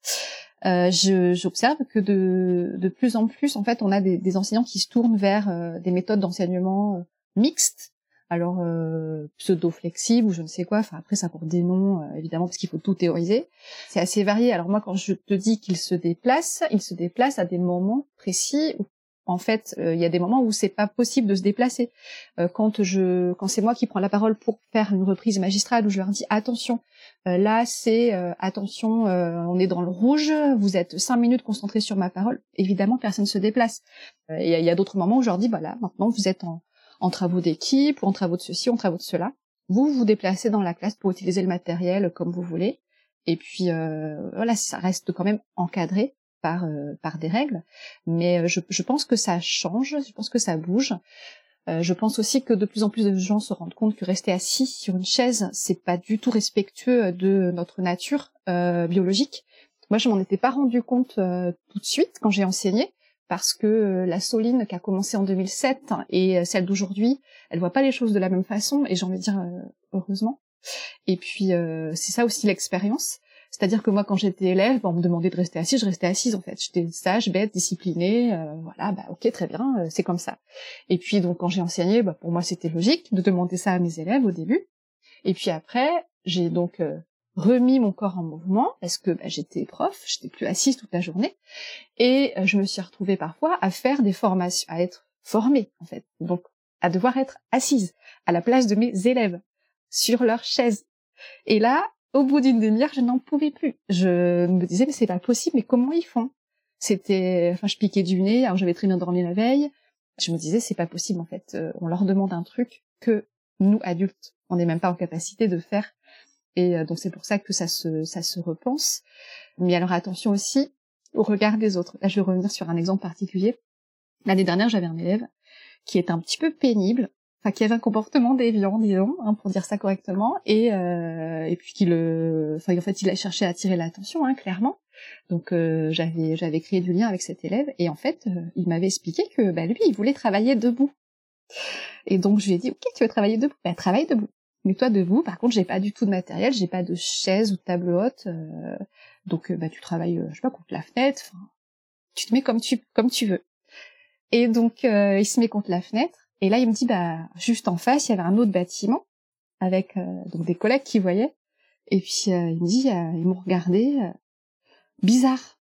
Euh, j'observe que de, de plus en plus, en fait, on a des, des enseignants qui se tournent vers des méthodes d'enseignement mixtes, alors pseudo-flexibles ou je ne sais quoi. Enfin après, ça pour des noms, évidemment, parce qu'il faut tout théoriser. C'est assez varié. Alors moi, quand je te dis qu'il se déplace, il se déplace à des moments précis où en fait, euh, il y a des moments où c'est pas possible de se déplacer. Euh, quand je, quand c'est moi qui prends la parole pour faire une reprise magistrale où je leur dis attention, euh, là c'est attention, on est dans le rouge, vous êtes cinq minutes concentrés sur ma parole. Évidemment, personne ne se déplace. Il y a, d'autres moments où je leur dis voilà, maintenant vous êtes en, en travaux d'équipe, ou en travaux de ceci, en travaux de cela. Vous vous déplacez dans la classe pour utiliser le matériel comme vous voulez. Et puis voilà, ça reste quand même encadré par euh, par des règles, mais euh, je, je, pense que ça change, je pense que ça bouge. Euh, je pense aussi que de plus en plus de gens se rendent compte que rester assis sur une chaise, c'est pas du tout respectueux de notre nature biologique. Moi, je m'en étais pas rendu compte tout de suite quand j'ai enseigné, parce que la Soline qui a commencé en 2007 et celle d'aujourd'hui, elle voit pas les choses de la même façon, et j'ai envie de dire heureusement. Et puis c'est ça aussi l'expérience. C'est-à-dire que moi, quand j'étais élève, on me demandait de rester assise, je restais assise en fait. J'étais sage, bête, disciplinée. Euh, voilà, bah ok, très bien, euh, c'est comme ça. Et puis donc quand j'ai enseigné, bah, pour moi c'était logique de demander ça à mes élèves au début. Et puis après, j'ai donc euh, remis mon corps en mouvement parce que bah, j'étais prof, j'étais plus assise toute la journée, et je me suis retrouvée parfois à faire des formations, à être formée en fait. Donc à devoir être assise à la place de mes élèves sur leur chaise. Et là, au bout d'une demi-heure, je n'en pouvais plus. Je me disais, mais c'est pas possible, mais comment ils font? C'était, enfin, je piquais du nez, alors j'avais très bien dormi la veille. Je me disais, c'est pas possible, en fait. Euh, on leur demande un truc que nous, adultes, on n'est même pas en capacité de faire. Et euh, donc, c'est pour ça que ça se, ça se repense. Mais alors, attention aussi au regard des autres. Là, je vais revenir sur un exemple particulier. L'année dernière, j'avais un élève qui est un petit peu pénible enfin qui avait un comportement déviant, disons, hein, pour dire ça correctement, et euh, puis qu'il, enfin en fait il a cherché à attirer l'attention, hein, clairement. Donc euh, j'avais j'avais créé du lien avec cet élève et en fait euh, il m'avait expliqué que bah, lui il voulait travailler debout. Et donc je lui ai dit ok tu veux travailler debout, bah travaille debout. Mais toi debout, par contre j'ai pas du tout de matériel, j'ai pas de chaise ou de table haute, donc bah tu travailles je sais pas contre la fenêtre, tu te mets comme tu comme tu veux. Et donc il se met contre la fenêtre et là, il me dit, bah, juste en face, il y avait un autre bâtiment avec euh, donc des collègues qui voyaient. Et puis euh, il me dit, euh, ils m'ont regardé bizarre.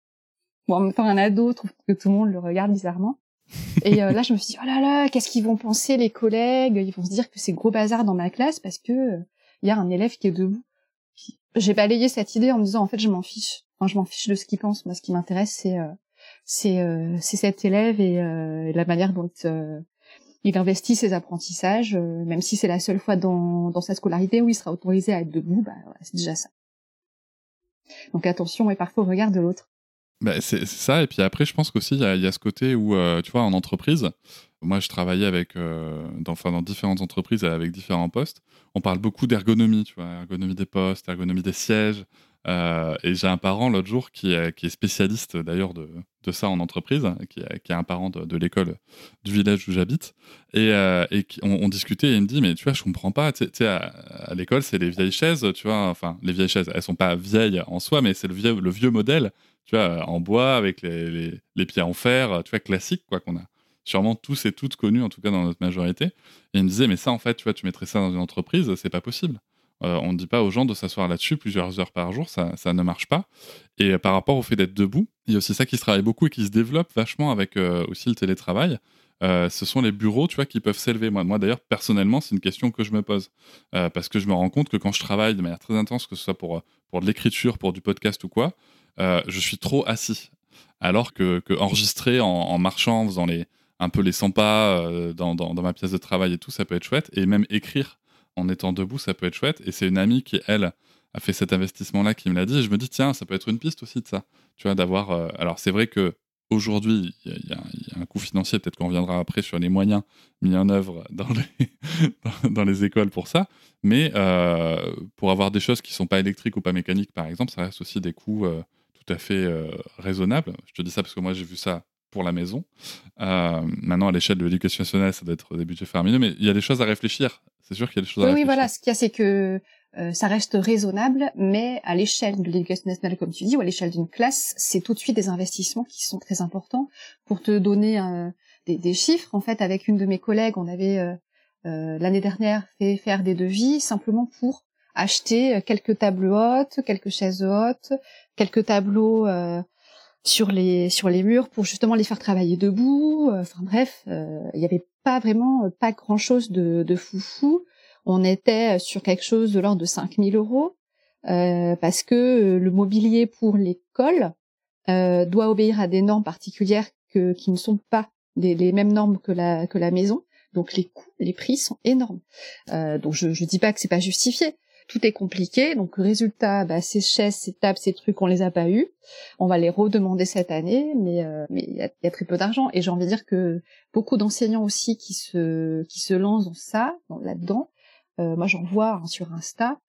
Bon, en même temps, un ado trouve que tout le monde le regarde bizarrement. Et là, je me suis dit, oh là là, qu'est-ce qu'ils vont penser les collègues? Ils vont se dire que c'est gros bazar dans ma classe parce que il y a un élève qui est debout. J'ai balayé cette idée en me disant, en fait, je m'en fiche. Enfin, je m'en fiche de ce qu'ils pensent. Moi, ce qui m'intéresse, c'est c'est c'est cet élève et, la manière dont il investit ses apprentissages, euh, même si c'est la seule fois dans, sa scolarité où il sera autorisé à être debout, bah, c'est déjà ça. Donc attention et parfois au regard de l'autre. Bah, c'est ça, et puis après, je pense qu'aussi, il y, y, a ce côté où, euh, tu vois, en entreprise, moi, je travaillais avec, euh, dans, enfin, dans différentes entreprises avec différents postes. On parle beaucoup d'ergonomie, tu vois, ergonomie des postes, ergonomie des sièges, et j'ai un parent l'autre jour qui est spécialiste d'ailleurs de, de, ça en entreprise, qui est, un parent de, l'école du village où j'habite. Et, euh, et on, discutait et il me dit Mais tu vois, je comprends pas. Tu sais, à, à l'école, c'est les vieilles chaises, tu vois. Enfin, les vieilles chaises, elles sont pas vieilles en soi, mais c'est le vieux, le vieux modèle, tu vois, en bois avec les, les, les, pieds en fer, tu vois, classique, quoi, qu'on a sûrement tous et toutes connus, en tout cas dans notre majorité. Et il me disait, mais ça, en fait, tu vois, tu mettrais ça dans une entreprise, c'est pas possible. Euh, on ne dit pas aux gens de s'asseoir là-dessus plusieurs heures par jour, ça, ne marche pas. Et par rapport au fait d'être debout, il y a aussi ça qui se travaille beaucoup et qui se développe vachement avec euh, aussi le télétravail. Euh, ce sont les bureaux, tu vois, qui peuvent s'élever. Moi, d'ailleurs, personnellement, c'est une question que je me pose. parce que je me rends compte que quand je travaille de manière très intense, que ce soit pour, pour de l'écriture, pour du podcast ou quoi, je suis trop assis. Alors que, enregistrer en, en, marchant, en faisant les, un peu les 100 pas dans, dans, dans, ma pièce de travail et tout, ça peut être chouette. Et même écrire en étant debout, ça peut être chouette. Et c'est une amie qui, elle, a fait cet investissement-là qui me l'a dit. Et je me dis, tiens, ça peut être une piste aussi de ça. Tu vois, d'avoir. Euh, alors, c'est vrai que aujourd'hui, il y, a un coût financier, peut-être qu'on reviendra après sur les moyens mis en œuvre dans les, écoles pour ça. Mais euh, pour avoir des choses qui ne sont pas électriques ou pas mécaniques, par exemple, ça reste aussi des coûts euh, tout à fait raisonnables. Je te dis ça parce que moi, j'ai vu ça pour la maison. maintenant, à l'échelle de l'éducation nationale, ça doit être des budgets faramineux, mais il y a des choses à réfléchir c'est sûr qu'il y a des choses oui, à Oui, voilà. Ce qu'il y a, c'est que euh, ça reste raisonnable, mais à l'échelle de l'éducation nationale, comme tu dis, ou à l'échelle d'une classe, c'est tout de suite des investissements qui sont très importants. Pour te donner euh, des, des, chiffres, en fait, avec une de mes collègues, on avait euh, euh l'année dernière fait faire des devis simplement pour acheter quelques tables hautes, quelques chaises hautes, quelques tableaux sur les sur les murs pour justement les faire travailler debout. Enfin bref, il y avait pas vraiment pas grand chose de, de foufou. On était sur quelque chose de l'ordre de 5000 euros euh, parce que le mobilier pour l'école euh, doit obéir à des normes particulières que, qui ne sont pas les, mêmes normes que la que la maison. Donc les coûts, les prix sont énormes. Euh, donc je je dis pas que c'est pas justifié, tout est compliqué. Donc résultat, bah, ces chaises, ces tables, ces trucs, on les a pas eu. On va les redemander cette année, mais euh, mais il y a, y a, très peu d'argent. Et j'ai envie de dire que beaucoup d'enseignants aussi qui se qui se lancent dans ça, là-dedans. Euh, moi, j'en vois hein, sur Insta.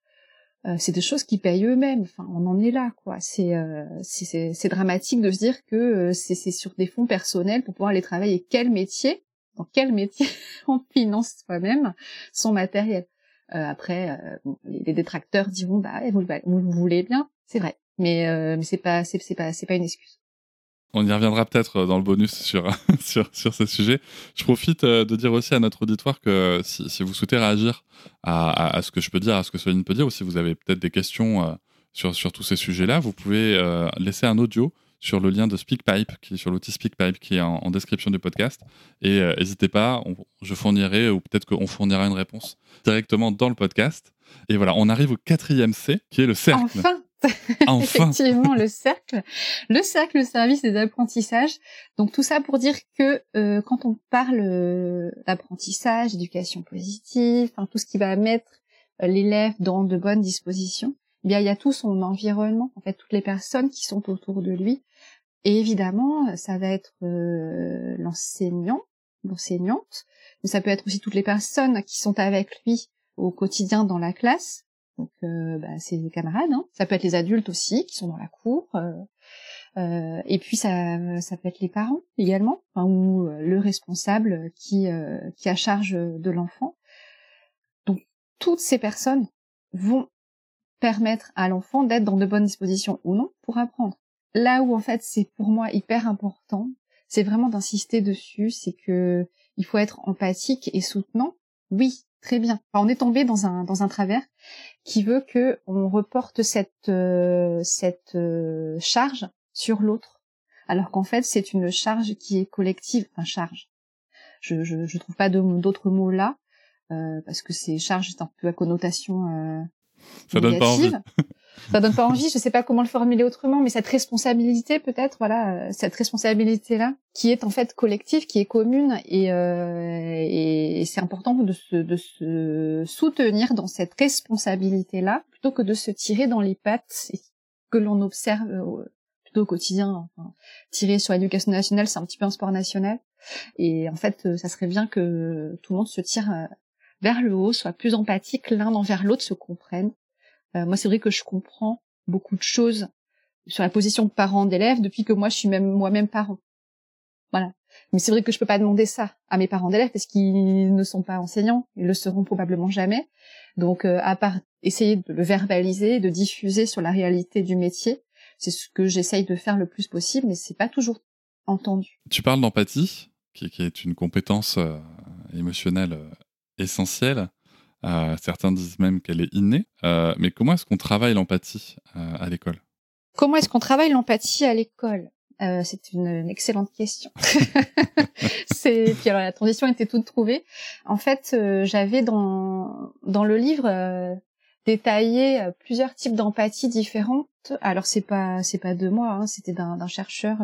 Euh, c'est des choses qui payent eux-mêmes. Enfin, on en est là, quoi. C'est euh, c'est dramatique de se dire que euh, c'est sur des fonds personnels pour pouvoir aller travailler. Quel métier, dans quel métier on finance soi-même son matériel? Après, euh, les, détracteurs diront bah vous, vous, voulez bien, c'est vrai, mais euh, mais c'est pas c'est pas c'est pas une excuse. On y reviendra peut-être dans le bonus sur, sur, sur ce sujet. Je profite de dire aussi à notre auditoire que si, si vous souhaitez réagir à, à, ce que je peux dire, à ce que Soline peut dire, ou si vous avez peut-être des questions sur, sur tous ces sujets-là, vous pouvez laisser un audio sur le lien de SpeakPipe, qui est sur l'outil SpeakPipe, qui est en, description du podcast. Et euh, n'hésitez pas, je fournirai, ou peut-être qu'on fournira une réponse directement dans le podcast. Et voilà, on arrive au quatrième C, qui est le cercle. Enfin Enfin. Effectivement, le cercle, le cercle, le service des apprentissages. Donc tout ça pour dire que euh, quand on parle euh, d'apprentissage, éducation positive, enfin tout ce qui va mettre l'élève dans de bonnes dispositions, eh bien il y a tout son environnement, en fait toutes les personnes qui sont autour de lui et évidemment, ça va être euh, l'enseignant, l'enseignante, mais ça peut être aussi toutes les personnes qui sont avec lui au quotidien dans la classe, donc euh, bah, ses camarades. Hein. Ça peut être les adultes aussi qui sont dans la cour. Euh, euh et puis ça, ça peut être les parents également, ou euh, le responsable qui, qui a charge de l'enfant. Donc toutes ces personnes vont permettre à l'enfant d'être dans de bonnes dispositions ou non pour apprendre là où en fait c'est pour moi hyper important, c'est vraiment d'insister dessus, c'est que il faut être empathique et soutenant. Oui, très bien. on est tombé dans un dans un travers qui veut que on reporte cette euh, cette euh, charge sur l'autre, alors qu'en fait c'est une charge qui est collective, enfin charge. Je je, je trouve pas d'autres mots là euh, parce que c'est charge c'est un peu à connotation euh, ça donne pas envie. ça donne pas envie. Je sais pas comment le formuler autrement, mais cette responsabilité, peut-être, voilà, euh, cette responsabilité-là, qui est en fait collective, qui est commune, et, euh, et c'est important de se, de se soutenir dans cette responsabilité-là, plutôt que de se tirer dans les pattes que l'on observe euh, plutôt au quotidien. Tirer sur l'éducation nationale, c'est un petit peu un sport national, et en fait, euh, ça serait bien que tout le monde se tire vers le haut, soit plus empathique l'un envers l'autre, se comprennent. Euh, moi, c'est vrai que je comprends beaucoup de choses sur la position de parent d'élève depuis que moi, je suis même moi-même parent. Voilà. Mais c'est vrai que je peux pas demander ça à mes parents d'élèves parce qu'ils ne sont pas enseignants, ils le seront probablement jamais. Donc, euh, à part essayer de le verbaliser, de diffuser sur la réalité du métier, c'est ce que j'essaye de faire le plus possible, mais c'est pas toujours entendu. Tu parles d'empathie. qui, est une compétence émotionnelle essentielle. Certains disent même qu'elle est innée. mais comment est-ce qu'on travaille l'empathie à l'école? Comment est-ce qu'on travaille l'empathie à l'école? Euh, c'est une, excellente question. c'est puis alors la transition était toute trouvée. En fait, euh, j'avais dans dans le livre euh, détaillé euh, plusieurs types d'empathie différentes. Alors c'est pas c'est pas de moi, hein, c'était d'un chercheur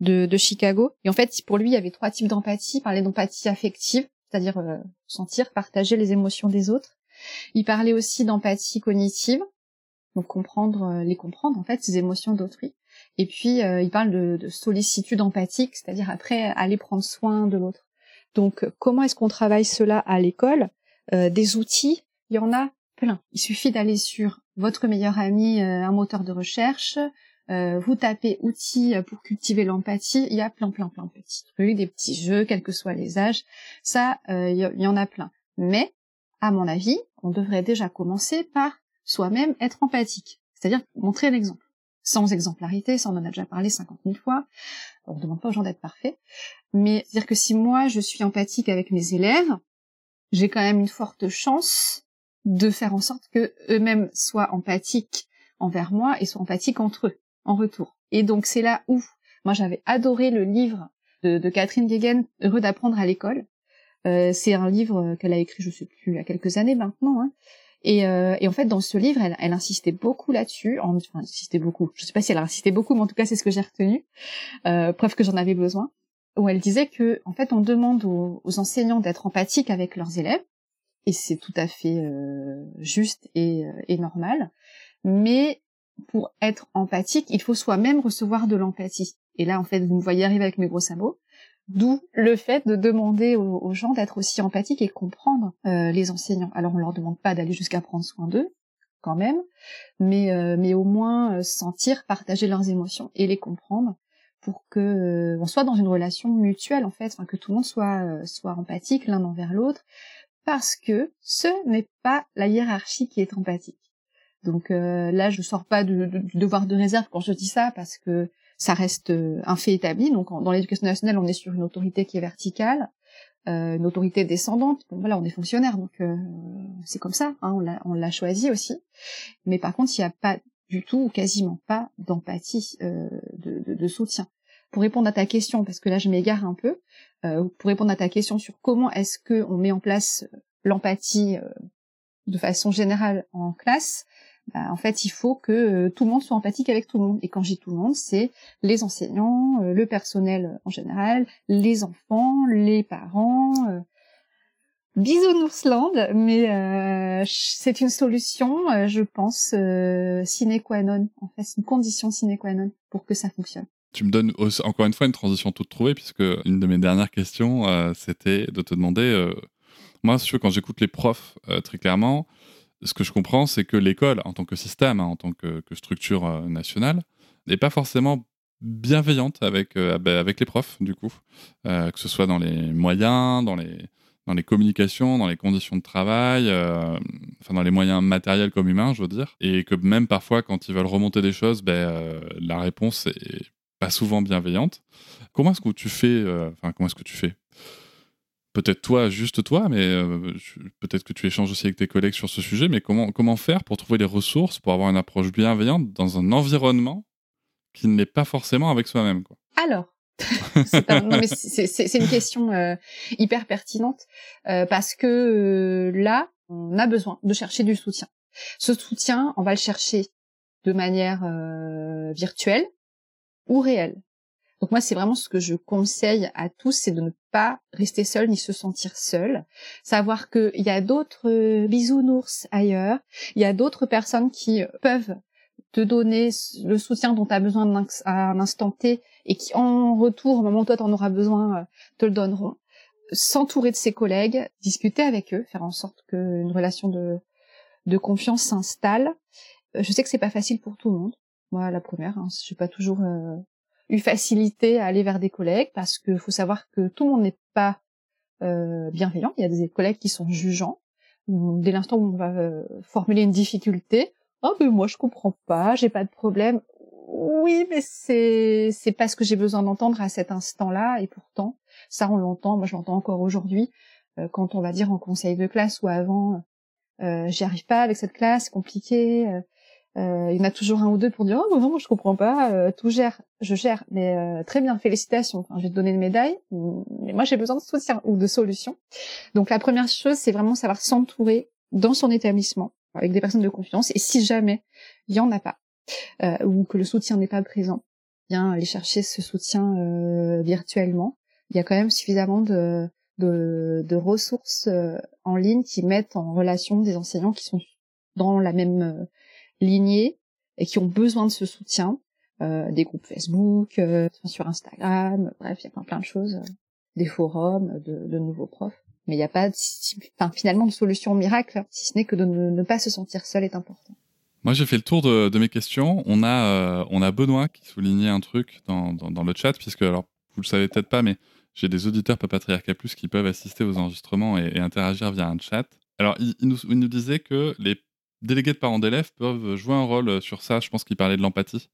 de, de Chicago. Et en fait, pour lui, il y avait trois types d'empathie. Il parlait d'empathie affective, c'est-à-dire sentir, partager les émotions des autres. Il parlait aussi d'empathie cognitive, donc comprendre les comprendre en fait ces émotions d'autrui et puis, euh, il parle de, de sollicitude empathique, c'est-à-dire après aller prendre soin de l'autre. Donc, comment est-ce qu'on travaille cela à l'école? Euh, Des outils, il y en a plein. Il suffit d'aller sur votre meilleur ami, euh, un moteur de recherche, vous tapez outils pour cultiver l'empathie, il y a plein, plein, plein de petits trucs, des petits jeux, quels que soient les âges. Ça, il y en a plein. Mais, à mon avis, on devrait déjà commencer par soi-même être empathique, c'est-à-dire montrer l'exemple. Sans exemplarité, ça on en a déjà parlé 50 000 fois, on ne demande pas aux gens d'être parfaits, mais c'est-à-dire que si moi je suis empathique avec mes élèves, j'ai quand même une forte chance de faire en sorte que eux-mêmes soient empathiques envers moi et soient empathiques entre eux, en retour. Et donc c'est là où, moi j'avais adoré le livre de, Catherine Guéguen, Heureux d'apprendre à l'école. Euh, c'est un livre qu'elle a écrit, je sais plus, il y a quelques années maintenant, hein, et, euh, et, en fait, dans ce livre, elle, elle insistait beaucoup là-dessus. Enfin, insistait beaucoup. Je sais pas si elle insistait beaucoup, mais en tout cas, c'est ce que j'ai retenu. Euh, preuve que j'en avais besoin. Où elle disait que, en fait, on demande aux, enseignants d'être empathiques avec leurs élèves, et c'est tout à fait euh, juste et, euh, et normal. Mais pour être empathique, il faut soi-même recevoir de l'empathie. Et là, en fait, vous me voyez arriver avec mes gros sabots. D'où le fait de demander aux, gens d'être aussi empathiques et comprendre euh, les enseignants. Alors on leur demande pas d'aller jusqu'à prendre soin d'eux, quand même, mais euh, mais au moins euh, sentir, partager leurs émotions et les comprendre pour que on soit dans une relation mutuelle en fait, que tout le monde soit soit empathique l'un envers l'autre, parce que ce n'est pas la hiérarchie qui est empathique. Donc là, je sors pas du devoir de réserve quand je dis ça, parce que ça reste euh, un fait établi. Donc dans l'éducation nationale, on est sur une autorité qui est verticale, euh, une autorité descendante. Bon voilà, on est fonctionnaire, donc euh, c'est comme ça. Hein, on l'a choisi aussi. Mais par contre, il n'y a pas du tout ou quasiment pas d'empathie, de, de, de, soutien. Pour répondre à ta question, parce que là je m'égare un peu, pour répondre à ta question sur comment est-ce que on met en place l'empathie de façon générale en classe, bah, en fait, il faut que euh, tout le monde soit empathique avec tout le monde. Et quand dis tout le monde, c'est les enseignants, euh, le personnel en général, les enfants, les parents. Euh, Bisounoursland, mais c'est une solution, je pense, sine qua non. En fait, c'est une condition sine qua non pour que ça fonctionne. Tu me donnes encore une fois une transition toute trouvée, puisque une de mes dernières questions, c'était de te demander, moi, quand j'écoute les profs, très clairement, ce que je comprends, c'est que l'école, en tant que système, hein, en tant que, structure euh, nationale, n'est pas forcément bienveillante avec, euh, bah, avec les profs, du coup, euh, que ce soit dans les moyens, dans les, dans les communications, dans les conditions de travail, enfin dans les moyens matériels comme humains, je veux dire, et que même parfois, quand ils veulent remonter des choses, ben, la réponse est pas souvent bienveillante. Comment est-ce que tu fais, enfin comment est-ce que tu fais peut-être toi, juste toi, mais euh, peut-être que tu échanges aussi avec tes collègues sur ce sujet, mais comment, faire pour trouver les ressources, pour avoir une approche bienveillante dans un environnement qui n'est pas forcément avec soi-même. Alors, c'est une question euh, hyper pertinente euh, parce que là, on a besoin de chercher du soutien. Ce soutien, on va le chercher de manière virtuelle ou réelle. Donc moi, c'est vraiment ce que je conseille à tous, c'est de ne rester seul ni se sentir seul. Savoir qu'il y a d'autres euh, bisounours ailleurs, il y a d'autres personnes qui euh, peuvent te donner le soutien dont tu as besoin à un instant T et qui, en retour, au moment où toi t'en auras besoin, euh, te le donneront. S'entourer de ses collègues, discuter avec eux, faire en sorte qu'une relation de, de confiance s'installe. Je sais que c'est pas facile pour tout le monde. Moi, la première, hein, je suis pas toujours eu facilité à aller vers des collègues parce que faut savoir que tout le monde n'est pas euh, bienveillant. Il y a des collègues qui sont jugeants. Dès l'instant où on va euh, formuler une difficulté, oh ben moi je comprends pas, j'ai pas de problème. Oui, mais c'est c'est pas ce que j'ai besoin d'entendre à cet instant-là, et pourtant, ça on l'entend. Moi, je l'entends encore aujourd'hui euh, quand on va dire en conseil de classe ou avant, euh, j'y arrive pas avec cette classe, c'est compliqué. Euh, euh, il y en a toujours un ou deux pour dire oh non je comprends pas euh, tout gère je gère. Mais euh, très bien félicitations. Enfin, je vais te donner une médaille. Mais moi j'ai besoin de soutien ou de solutions. Donc la première chose c'est vraiment savoir s'entourer dans son établissement avec des personnes de confiance. Et si jamais il y en a pas euh, ou que le soutien n'est pas présent bien aller chercher ce soutien euh, virtuellement. Il y a quand même suffisamment de de, de ressources en ligne qui mettent en relation des enseignants qui sont dans la même lignée et qui ont besoin de ce soutien, euh, des groupes Facebook, euh, sur Instagram, bref, il y a plein, plein de choses, euh, des forums de, de, nouveaux profs. Mais il n'y a pas, enfin, finalement, de solution miracle, si ce n'est que de ne, pas se sentir seul est important. Moi, j'ai fait le tour de, de, mes questions. On a, euh, on a Benoît qui soulignait un truc dans, dans, dans le chat, puisque, alors, vous le savez peut-être pas, mais j'ai des auditeurs Papatriarca Plus qui peuvent assister aux enregistrements et, et interagir via un chat. Alors, il, nous, il, nous, disait que les délégués de parents d'élèves peuvent jouer un rôle euh, sur ça. Je pense qu'il parlait de l'empathie.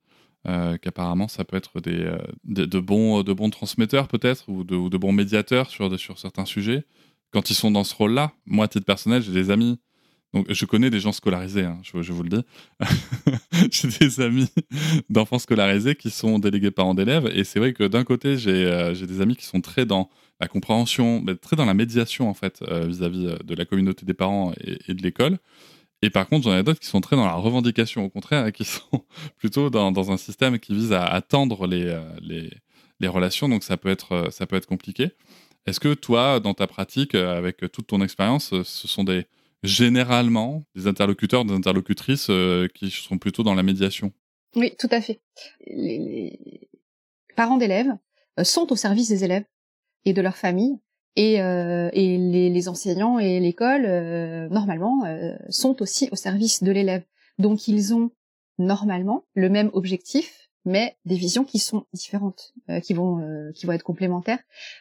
Euh, qu'apparemment ça peut être des, euh, de, bons, de bons transmetteurs peut-être ou de, de, bons médiateurs sur, sur certains sujets. Quand ils sont dans ce rôle-là, moi à titre personnel, j'ai des amis, donc je connais des gens scolarisés, hein, je, vous le dis. j'ai des amis d'enfants scolarisés qui sont délégués parents d'élèves et c'est vrai que d'un côté j'ai euh, des amis qui sont très dans la compréhension, très dans la médiation en fait vis-à-vis -vis de la communauté des parents et de l'école. Et par contre, j'en ai d'autres qui sont très dans la revendication, au contraire, qui sont plutôt dans, un système qui vise à attendre les, euh, les, relations. Donc ça peut être, euh, ça peut être compliqué. Est-ce que toi, dans ta pratique, euh, avec toute ton expérience, ce sont des généralement des interlocuteurs, des interlocutrices qui sont plutôt dans la médiation? Oui, tout à fait. Les, les parents d'élèves sont au service des élèves et de leur famille et, euh, et les, les, enseignants et l'école, euh, normalement, euh, sont aussi au service de l'élève. Donc ils ont normalement le même objectif, mais des visions qui sont différentes, euh, qui vont euh, qui vont être complémentaires.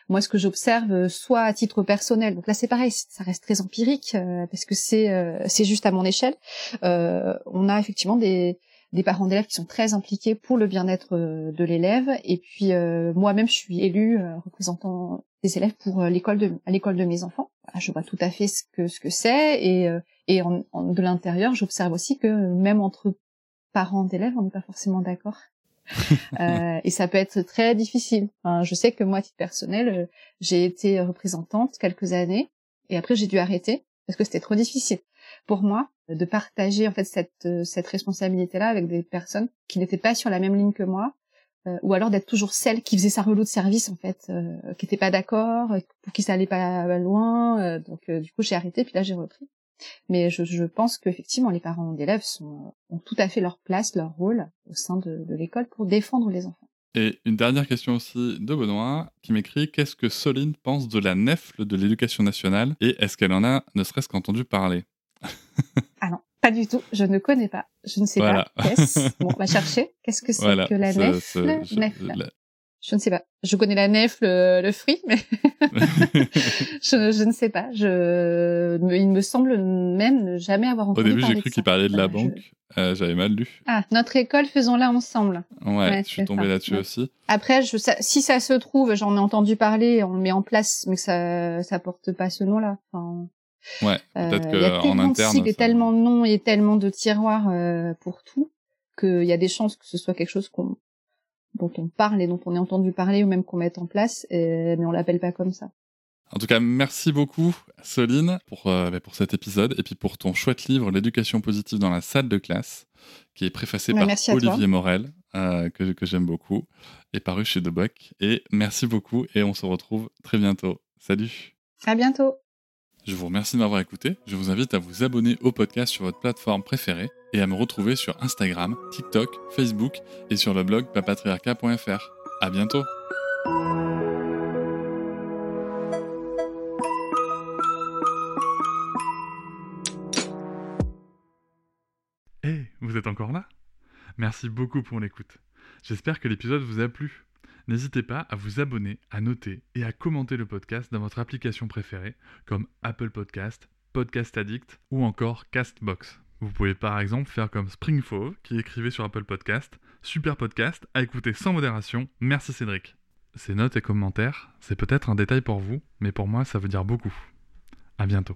Moi, ce que j'observe, soit à titre personnel, donc là c'est pareil, ça reste très empirique parce que c'est c'est juste à mon échelle. on a effectivement des des parents d'élèves qui sont très impliqués pour le bien-être de l'élève. Et puis moi-même, je suis élue représentant des élèves pour euh, l'école de à l'école de mes enfants. Je vois tout à fait ce que ce que c'est et euh, et en, de l'intérieur, j'observe aussi que même entre parents d'élèves, on n'est pas forcément d'accord. euh, et ça peut être très difficile. Enfin, je sais que moi, à titre personnel, euh, j'ai été représentante quelques années et après j'ai dû arrêter parce que c'était trop difficile pour moi de partager en fait cette cette responsabilité-là avec des personnes qui n'étaient pas sur la même ligne que moi euh, ou alors d'être toujours celle qui faisait sa relou de service en fait, euh, qui était pas d'accord, pour qui ça allait pas loin. Euh, donc du coup j'ai arrêté, puis là j'ai repris. Mais je, je pense qu'effectivement les parents d'élèves sont ont tout à fait leur place, leur rôle au sein de, de l'école pour défendre les enfants. Et une dernière question aussi de Benoît qui m'écrit qu'est-ce que Soline pense de la nefle de l'éducation nationale et est-ce qu'elle en a ne serait-ce qu'entendu parler? pas du tout, je ne connais pas. Je ne sais pas. Qu'est-ce Bon, on va chercher? Qu'est-ce que c'est que la nefle? je, je ne sais pas. Je connais la nefle, le, le fruit, mais je, je, ne sais pas. Je, il me semble même ne jamais avoir entendu Au début, j'ai cru qu'il parlait de la banque. Euh, J'avais mal lu. Ah, notre école, faisons-la ensemble. Ouais, je suis tombé là-dessus aussi. Après, je, ça, si ça se trouve, j'en ai entendu parler, on le met en place, mais ça, ça porte pas ce nom-là. Enfin, Ouais, peut-être euh, qu'en interne. Il y a tellement de noms et tellement de tiroirs euh, pour tout qu'il y a des chances que ce soit quelque chose qu'on dont on parle et dont on ait entendu parler ou même qu'on mette en place, et, mais on l'appelle pas comme ça. En tout cas, merci beaucoup, Soline, pour, euh, bah, pour cet épisode et puis pour ton chouette livre, L'éducation positive dans la salle de classe, qui est préfacé bah, par Olivier Morel, euh, que, que j'aime beaucoup, et paru chez Deboc. Et merci beaucoup et on se retrouve très bientôt. Salut. À bientôt. Je vous remercie de m'avoir écouté. Je vous invite à vous abonner au podcast sur votre plateforme préférée et à me retrouver sur Instagram, TikTok, Facebook et sur le blog papatriarca.fr. À bientôt! Hey, vous êtes encore là? Merci beaucoup pour l'écoute. J'espère que l'épisode vous a plu. N'hésitez pas à vous abonner, à noter et à commenter le podcast dans votre application préférée, comme Apple Podcast, Podcast Addict ou encore Castbox. Vous pouvez par exemple faire comme Springfove qui écrivait sur Apple Podcast Super podcast à écouter sans modération. Merci Cédric. Ces notes et commentaires, c'est peut-être un détail pour vous, mais pour moi, ça veut dire beaucoup. À bientôt.